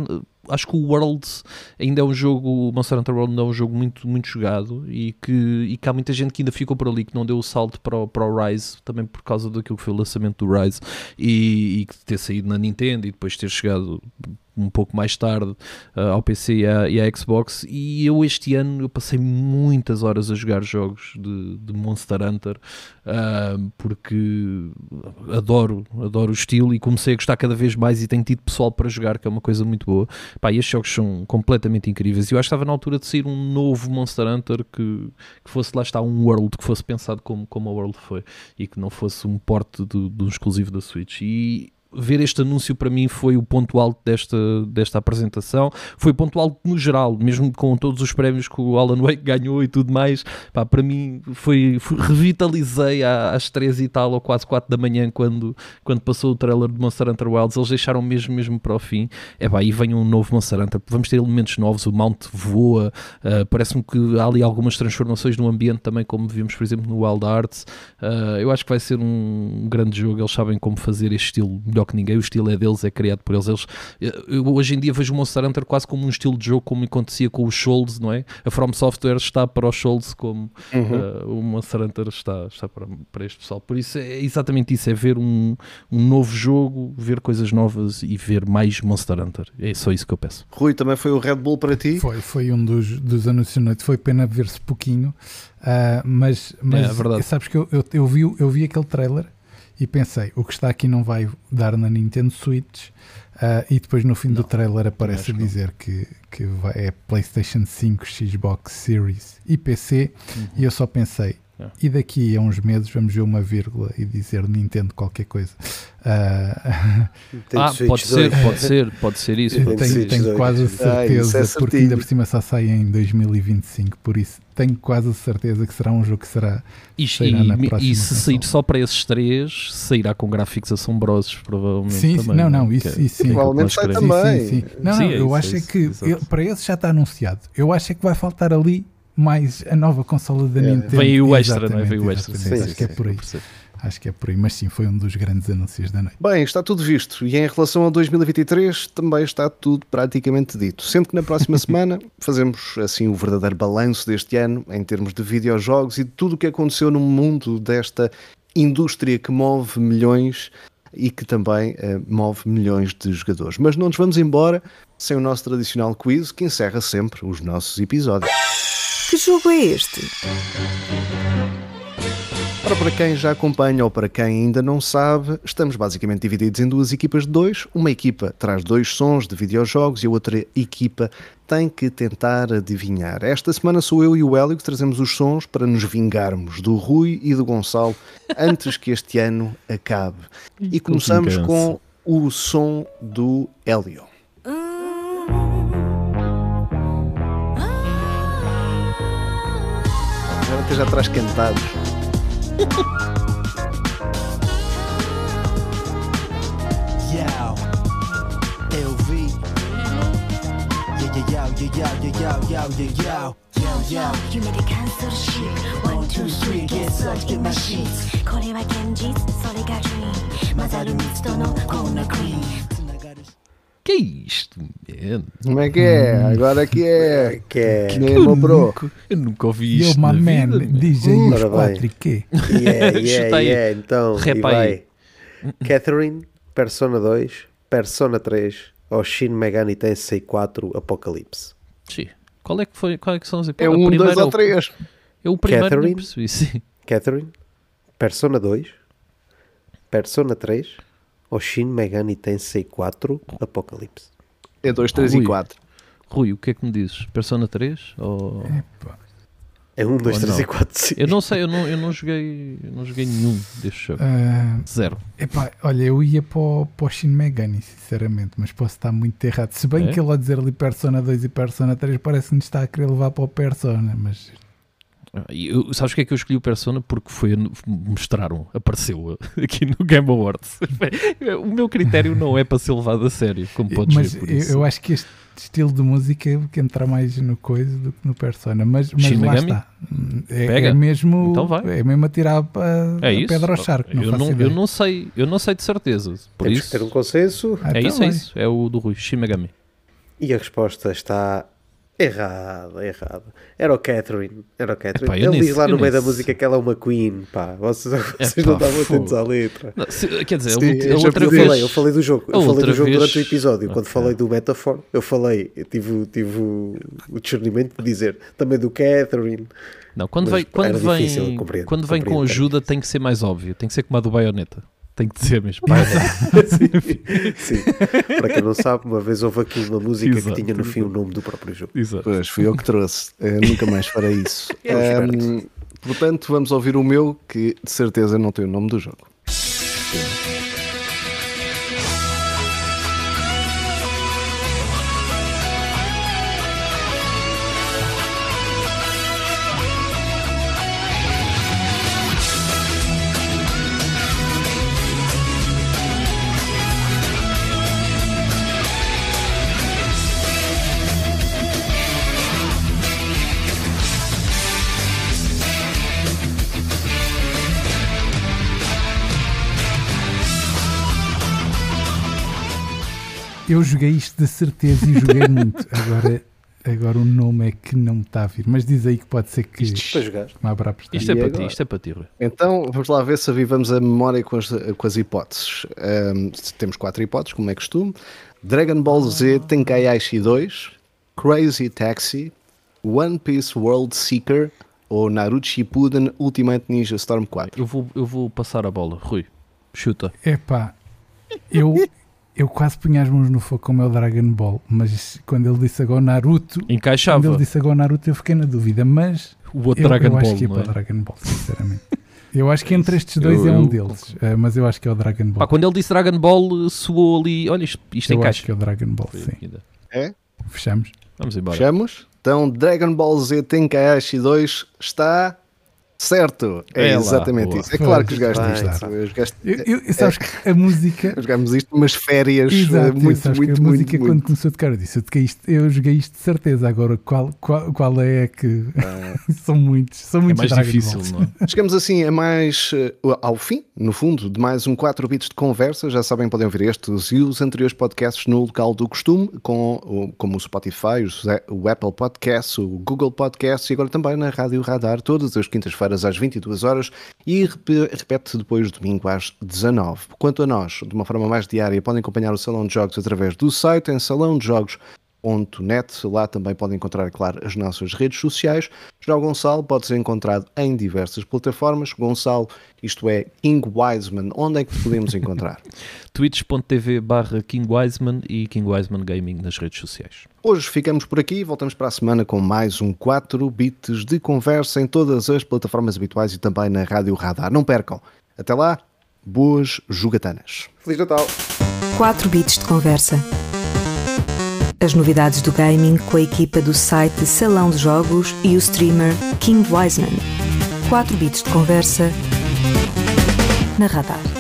Acho que o World ainda é um jogo. O Monster Hunter World ainda é um jogo muito, muito jogado e que, e que há muita gente que ainda ficou por ali, que não deu o salto para o, para o Rise, também por causa daquilo que foi o lançamento do Rise e, e ter saído na Nintendo e depois ter chegado um pouco mais tarde uh, ao PC e à, e à, Xbox e eu este ano eu passei muitas horas a jogar jogos de, de Monster Hunter porque adoro, adoro o estilo e comecei a gostar cada vez mais e tenho tido pessoal para jogar que é uma coisa muito boa. Pá, estes jogos são completamente incríveis. Eu acho que estava na altura de sair um novo Monster Hunter que, que fosse lá está um World, que fosse pensado como, como a World foi e que não fosse um porte do, do exclusivo da Switch. E ver este anúncio para mim foi o ponto alto desta, desta apresentação. Foi o ponto alto no geral, mesmo com todos os prémios que o Alan Wake ganhou e tudo mais. Pá, para mim foi, foi revitalizei às três e tal ou quase quatro da manhã quando, quando passou o trailer de Monster Hunter Wilds. Eles deixaram mesmo mesmo para o fim. É pá, aí vem um novo Monster Hunter. Vamos ter elementos novos. O Mount voa. Uh, Parece-me que há ali algumas transformações no ambiente também, como vimos, por exemplo, no Wild Arts. Uh, eu acho que vai ser um grande jogo. Eles sabem como fazer este estilo melhor que ninguém, o estilo é deles, é criado por eles. eles eu, hoje em dia vejo o Monster Hunter quase como um estilo de jogo, como acontecia com os Souls, não é? A From Software está para os Souls como uhum. uh, o Monster Hunter está, está para, para este pessoal. Por isso é exatamente isso: é ver um, um novo jogo, ver coisas novas e ver mais Monster Hunter. É só isso que eu peço. Rui, também foi o Red Bull para ti? Foi, foi um dos, dos anúncios da noite. Foi pena ver-se pouquinho, uh, mas, mas é, sabes que eu, eu, eu, vi, eu vi aquele trailer e pensei: o que está aqui não vai dar na Nintendo Switch. Uh, e depois no fim não, do trailer aparece a dizer que, que vai, é PlayStation 5, Xbox Series e PC. Uhum. E eu só pensei: é. E daqui a uns meses vamos ver uma vírgula e dizer Nintendo qualquer coisa. Uh... ah, pode ser, pode ser, pode ser isso. tenho, tenho quase a certeza, ah, é porque ainda por cima só sai em 2025, por isso tenho quase a certeza que será um jogo que será. E, e, e se sair só para esses três, sairá com gráficos assombrosos, provavelmente. Sim, também, não, não, isso, é, isso sim. Provavelmente sai também. Sim, sim, sim. Não, sim, não, é eu isso, acho é que para esse já está anunciado. Eu acho que vai faltar ali mais a nova consola da é. Nintendo. Vem o extra, não é? Vem o extra. Sim, acho que é por aí. Acho que é por aí, mas sim, foi um dos grandes anúncios da noite. Bem, está tudo visto. E em relação a 2023, também está tudo praticamente dito. Sendo que na próxima semana fazemos assim o verdadeiro balanço deste ano em termos de videojogos e de tudo o que aconteceu no mundo desta indústria que move milhões e que também uh, move milhões de jogadores. Mas não nos vamos embora sem o nosso tradicional quiz que encerra sempre os nossos episódios. Que jogo é este? Ora, para quem já acompanha ou para quem ainda não sabe, estamos basicamente divididos em duas equipas de dois. Uma equipa traz dois sons de videojogos e a outra equipa tem que tentar adivinhar. Esta semana sou eu e o Hélio que trazemos os sons para nos vingarmos do Rui e do Gonçalo antes que este ano acabe. E começamos com o som do Hélio. que atrás traz eu vi. Yeah, que é isto? Man? Como é que é? Agora que é. Que é. Que nem eu, nunca, eu nunca ouvi isto. Eu, my man, vida, DJ uh, os 4 e quê? Yeah, yeah, yeah. Então, e vai. Catherine, Persona 2, Persona 3 ou Shin Megami Tensei 4 Apocalipse. Sim. Qual é que foi? Qual é que são as É o 1, 2 ou 3. É o primeiro Catherine, percebi, sim. Catherine, Persona 2, Persona 3 ou Shin Megami Tensei 4 Apocalipse. É 2, 3 e 4. Rui, o que é que me dizes? Persona 3? Ou... É 1, 2, 3 e 4, sim. Eu não sei, eu não, eu não, joguei, eu não joguei nenhum deste jogo. Uh, Zero. Epá, olha, eu ia para o, para o Shin Megami, sinceramente, mas posso estar muito errado. Se bem é? que ele a dizer ali Persona 2 e Persona 3 parece que nos está a querer levar para o Persona, mas eu, sabes o que é que eu escolhi o Persona? Porque foi mostraram, apareceu aqui no Game Awards. o meu critério não é para ser levado a sério, como podes mas ver. Por isso. Eu acho que este estilo de música que entra mais no coisa do que no Persona, mas, mas lá está. É, Pega. é mesmo então vai. é mesmo a tirar a, é a pedra ao charco. Não eu, não, eu não sei, eu não sei de certeza. Por Temos isso, que ter um consenso. Ah, é então isso, é isso. É o do Rui, Shimegami. E a resposta está Errado, errado. Era o Catherine. Era o Catherine. Epá, Ele diz lá no meio da música que ela é uma queen, pá. Vocês, vocês Epá, não estavam atentos à letra. Não, se, quer dizer, Sim, a, outra eu vez... Falei, eu falei do jogo. Eu falei do jogo vez... durante o episódio. Okay. Quando falei do Metaphor, eu falei, eu tive, tive o, o discernimento de dizer também do Catherine. Não, quando vem, quando vem, quando vem com ajuda tem que ser mais óbvio. Tem que ser como a do Baioneta. Tem que dizer mesmo. sim, sim. Para quem não sabe, uma vez houve aqui uma música Exato. que tinha no fim o nome do próprio jogo. Exato. Pois, fui eu que trouxe. Eu nunca mais farei isso. um, portanto, vamos ouvir o meu, que de certeza não tem o nome do jogo. Sim. Eu joguei isto de certeza e joguei muito. Agora, agora o nome é que não me está a vir. Mas diz aí que pode ser que Isto para jogar. abra a pestaña. Isto é para ti, isto é para ti, Rui. Então vamos lá ver se avivamos a memória com as, com as hipóteses. Ahm, temos quatro hipóteses, como é costume: Dragon Ball Z Tenkaichi 2, Crazy Taxi, One Piece World Seeker ou Naruto Shippuden Ultimate Ninja Storm 4. Eu vou, eu vou passar a bola. Rui, chuta. Epá, eu, eu quase punha as mãos no fogo como é o Dragon Ball, mas quando ele disse agora Naruto, quando Encaixava ele disse agora Naruto eu fiquei na dúvida, mas o outro eu, Dragon eu acho Ball, que ia não para é? o Dragon Ball, sinceramente. Eu acho que entre estes dois Eu- é um eu- deles, eh, mas eu acho que é o Dragon Ball. Pá, quando ele disse Dragon Ball, soou ali. Olha, isto, isto eu acho encaixa. que é o Dragon Ball, sim. Fechamos. Vamos embora. Fechamos? Então Dragon Ball Z Tenkaichi 2 está certo. É, É lá, exatamente boa. isso. É claro que jogaste bem, isto. Eu, eu, sabes que a música. Jogámos isto umas férias Exato, eh, muito, sabes muito, que a muito, música muito. quando começou a tocar eu disse, eu, toquei isto, eu joguei isto de certeza, agora qual, qual, qual é que são muitos, são É muitos mais Dragon difícil, não é? Chegamos assim a mais eh, ao fim, no fundo, de mais um 4 bits de conversa. Já sabem, podem ouvir estes e os anteriores podcasts no local do costume, com, o- como o Spotify, o o Apple Podcasts, o Google Podcasts e agora também na Rádio Radar, todas as quintas-feiras às 22 horas e rep- repete-se depois domingo às 19. Quanto a nós, de uma forma mais diária, podem acompanhar o Salão de Jogos através do site em salãodejogos.net. Lá também podem encontrar, claro, as nossas redes sociais. Já o Gonçalo pode ser encontrado em diversas plataformas. Gonçalo, isto é King Wiseman, onde é que te podemos encontrar? twitch.tv barra King Wiseman e King Wiseman Gaming nas redes sociais. Hoje ficamos por aqui, voltamos para a semana com mais um 4 bits de conversa em todas as plataformas habituais e também na Rádio Radar. Não percam. Até lá, boas jogatanas. Feliz Natal! 4 bits de conversa. As novidades do gaming com a equipa do site Salão de Jogos e o streamer King Wiseman. 4 bits de conversa na Radar.